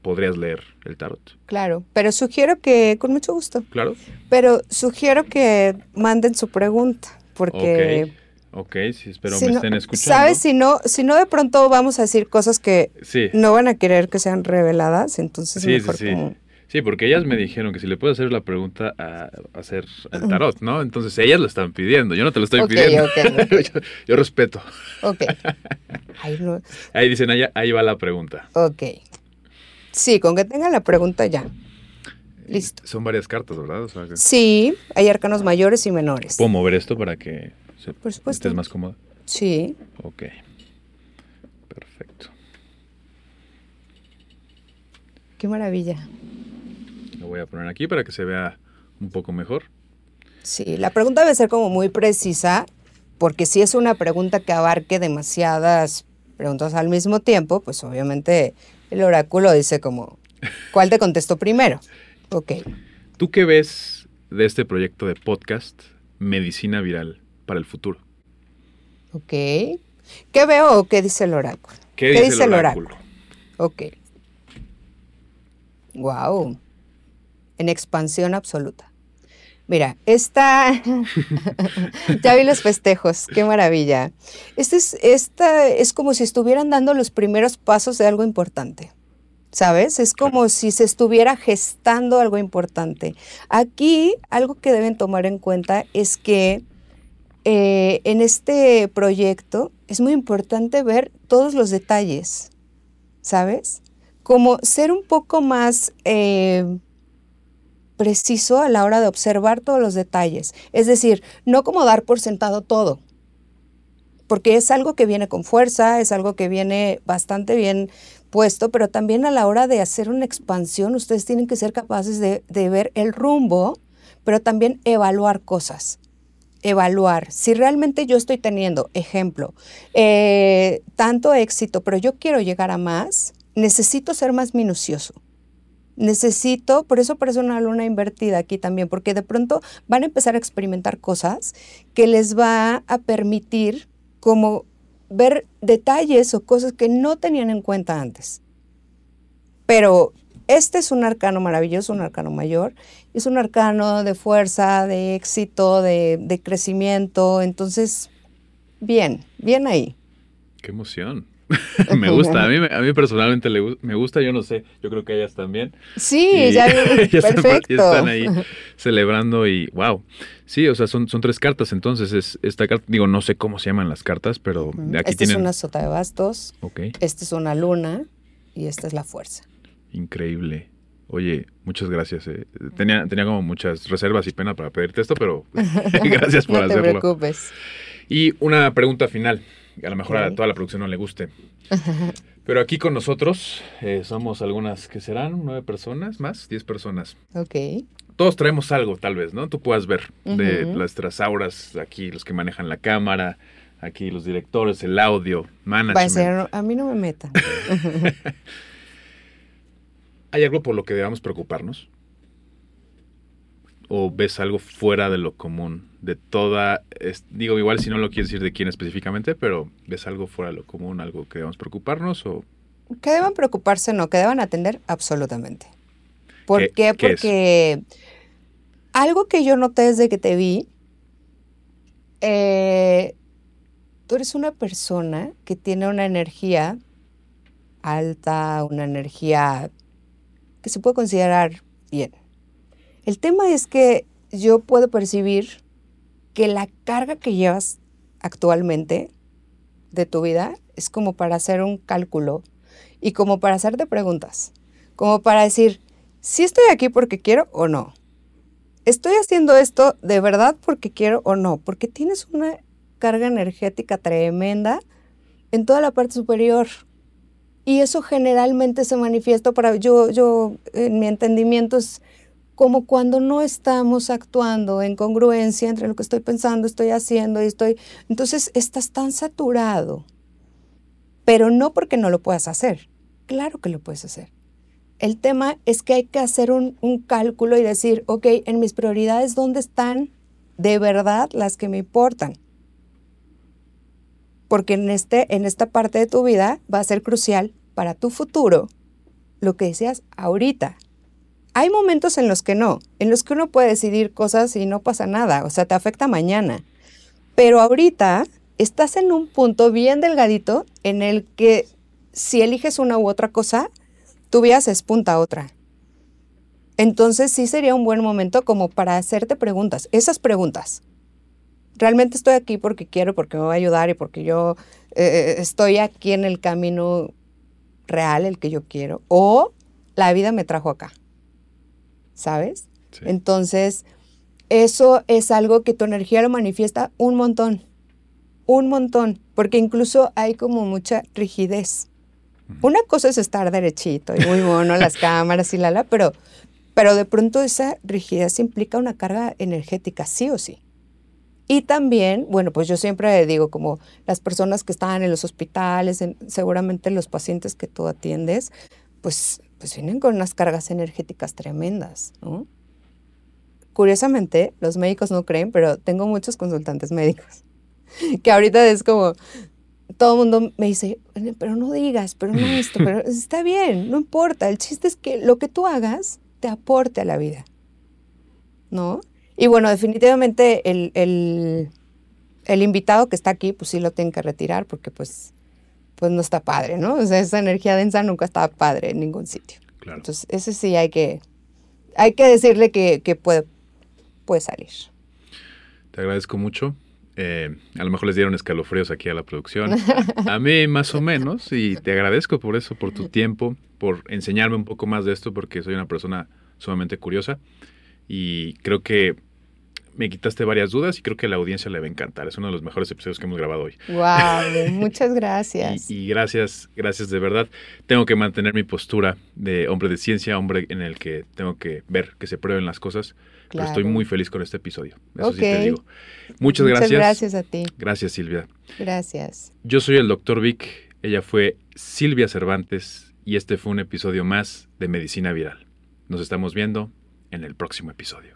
podrías leer el tarot. Claro, pero sugiero que, con mucho gusto. Claro. Pero sugiero que manden su pregunta, porque... Ok, sí, espero me estén escuchando. ¿Sabes? Si no, si no de pronto vamos a decir cosas que no van a querer que sean reveladas, entonces sí, mejor sí, sí. Sí, porque ellas me dijeron que si le puedo hacer la pregunta a, hacer el tarot, ¿no? Entonces ellas lo están pidiendo, yo no te lo estoy pidiendo. yo, respeto. Ok. Ahí, dicen, ahí, ahí va la pregunta. Ok. Sí, con que tenga la pregunta ya. Listo. Son varias cartas, ¿verdad? sí, hay arcanos mayores y menores. ¿Puedo mover esto para que por supuesto. ¿Estés más cómodo? Sí. Ok. Perfecto. Qué maravilla. Lo voy a poner aquí para que se vea un poco mejor. Sí, la pregunta debe ser como muy precisa, porque si es una pregunta que abarque demasiadas preguntas al mismo tiempo, pues obviamente el oráculo dice como, ¿cuál te contesto primero? Ok. ¿Tú qué ves de este proyecto de podcast Medicina Viral? para el futuro. Ok. ¿Qué veo o qué dice el oráculo? ¿Qué, dice, el oráculo? Ok. Wow. En expansión absoluta. Mira, esta. ya vi los festejos, qué maravilla. Este es, esta es como si estuvieran dando los primeros pasos de algo importante. ¿Sabes? Es como si se estuviera gestando algo importante. Aquí, algo que deben tomar en cuenta es que eh, en este proyecto es muy importante ver todos los detalles, ¿sabes? Como ser un poco más eh, preciso a la hora de observar todos los detalles. Es decir, no como dar por sentado todo, porque es algo que viene con fuerza, es algo que viene bastante bien puesto, pero también a la hora de hacer una expansión, ustedes tienen que ser capaces de, ver el rumbo, pero también evaluar cosas evaluar si realmente yo estoy teniendo, ejemplo, eh, tanto éxito, pero yo quiero llegar a más, necesito ser más minucioso. Necesito, por eso parece una luna invertida aquí también, porque de pronto van a empezar a experimentar cosas que les va a permitir como ver detalles o cosas que no tenían en cuenta antes. Pero este es un arcano maravilloso, un arcano mayor, es un arcano de fuerza, de éxito, de, de crecimiento, entonces, bien, bien ahí. Qué emoción. me gusta, a mí, a mí personalmente le, me gusta, yo no sé, yo creo que ellas también. Sí, ya, perfecto. Están, ahí celebrando y wow. Sí, o sea, son, son tres cartas, entonces es esta carta, digo, no sé cómo se llaman las cartas, pero aquí esta es una sota de bastos, okay. esta es una luna y esta es la fuerza. Increíble. Oye, muchas gracias. Eh. Tenía, tenía como muchas reservas y pena para pedirte esto, pero gracias por hacerlo. No te preocupes. Y una pregunta final a lo mejor a toda la producción no le guste. Pero aquí con nosotros eh, somos algunas, que serán? ¿Nueve personas más? ¿Diez personas? Ok. Todos traemos algo, tal vez, ¿no? Tú puedas ver de nuestras auras, aquí los que manejan la cámara, aquí los directores, el audio, management. a mí no me metan. ¿Hay algo por lo que debamos preocuparnos? ¿O ves algo fuera de lo común? de toda, digo igual si no lo quieres decir de quién específicamente, pero ves algo fuera de lo común, algo que debamos preocuparnos o... Que deban preocuparse, no, que deban atender absolutamente. ¿Por qué? Porque algo que yo noté desde que te vi, eh, tú eres una persona que tiene una energía alta, una energía que se puede considerar bien. El tema es que yo puedo percibir que la carga que llevas actualmente de tu vida es como para hacer un cálculo y como para hacerte preguntas, como para decir, si estoy aquí porque quiero o no. ¿Estoy haciendo esto de verdad porque quiero o no? Porque tienes una carga energética tremenda en toda la parte superior. Y eso generalmente se manifiesta para yo, yo, en mi entendimiento es como cuando no estamos actuando en congruencia entre lo que estoy pensando, estoy haciendo y estoy... Entonces estás tan saturado, pero no porque no lo puedas hacer. Claro que lo puedes hacer. El tema es que hay que hacer un, cálculo y decir, ok, en mis prioridades, ¿dónde están de verdad las que me importan? Porque en, este, en esta parte de tu vida va a ser crucial para tu futuro lo que decías ahorita, hay momentos en los que no, en los que uno puede decidir cosas y no pasa nada, o sea, te afecta mañana. Pero ahorita estás en un punto bien delgadito en el que si eliges una u otra cosa, tu vida se espunta a otra. Entonces sí sería un buen momento como para hacerte preguntas, esas preguntas. ¿Realmente estoy aquí porque quiero, porque me va a ayudar y porque yo eh, estoy aquí en el camino real, el que yo quiero? ¿O la vida me trajo acá? ¿Sabes? Entonces, eso es algo que tu energía lo manifiesta un montón, un montón, porque incluso hay como mucha rigidez. Una cosa es estar derechito y muy bueno, las cámaras y la la, pero, pero de pronto esa rigidez implica una carga energética, sí o sí. Y también, bueno, pues yo siempre digo, como las personas que están en los hospitales, seguramente los pacientes que tú atiendes, pues pues vienen con unas cargas energéticas tremendas, ¿no? Curiosamente, los médicos no creen, pero tengo muchos consultantes médicos que ahorita es como, todo el mundo me dice, pero no digas, pero no esto, pero está bien, no importa, el chiste es que lo que tú hagas te aporte a la vida, ¿no? Y bueno, definitivamente el, el, el invitado que está aquí, pues sí lo tienen que retirar porque pues pues no está padre, ¿no? O sea, esa energía densa nunca está padre en ningún sitio. Claro. Entonces, ese sí hay que, hay que decirle que, puede, puede salir. Te agradezco mucho. Eh, a lo mejor les dieron escalofríos aquí a la producción. A mí más o menos. Y te agradezco por eso, por tu tiempo, por enseñarme un poco más de esto, porque soy una persona sumamente curiosa. Y creo que me quitaste varias dudas y creo que a la audiencia le va a encantar. Es uno de los mejores episodios que hemos grabado hoy. Wow, muchas gracias. Y, gracias, gracias de verdad. Tengo que mantener mi postura de hombre de ciencia, hombre en el que tengo que ver que se prueben las cosas. Pero estoy muy feliz con este episodio. Eso sí te digo. Muchas, Muchas gracias. gracias a ti. Gracias, Silvia. Gracias. Yo soy el doctor Vic. Ella fue Silvia Cervantes y este fue un episodio más de Medicina Viral. Nos estamos viendo en el próximo episodio.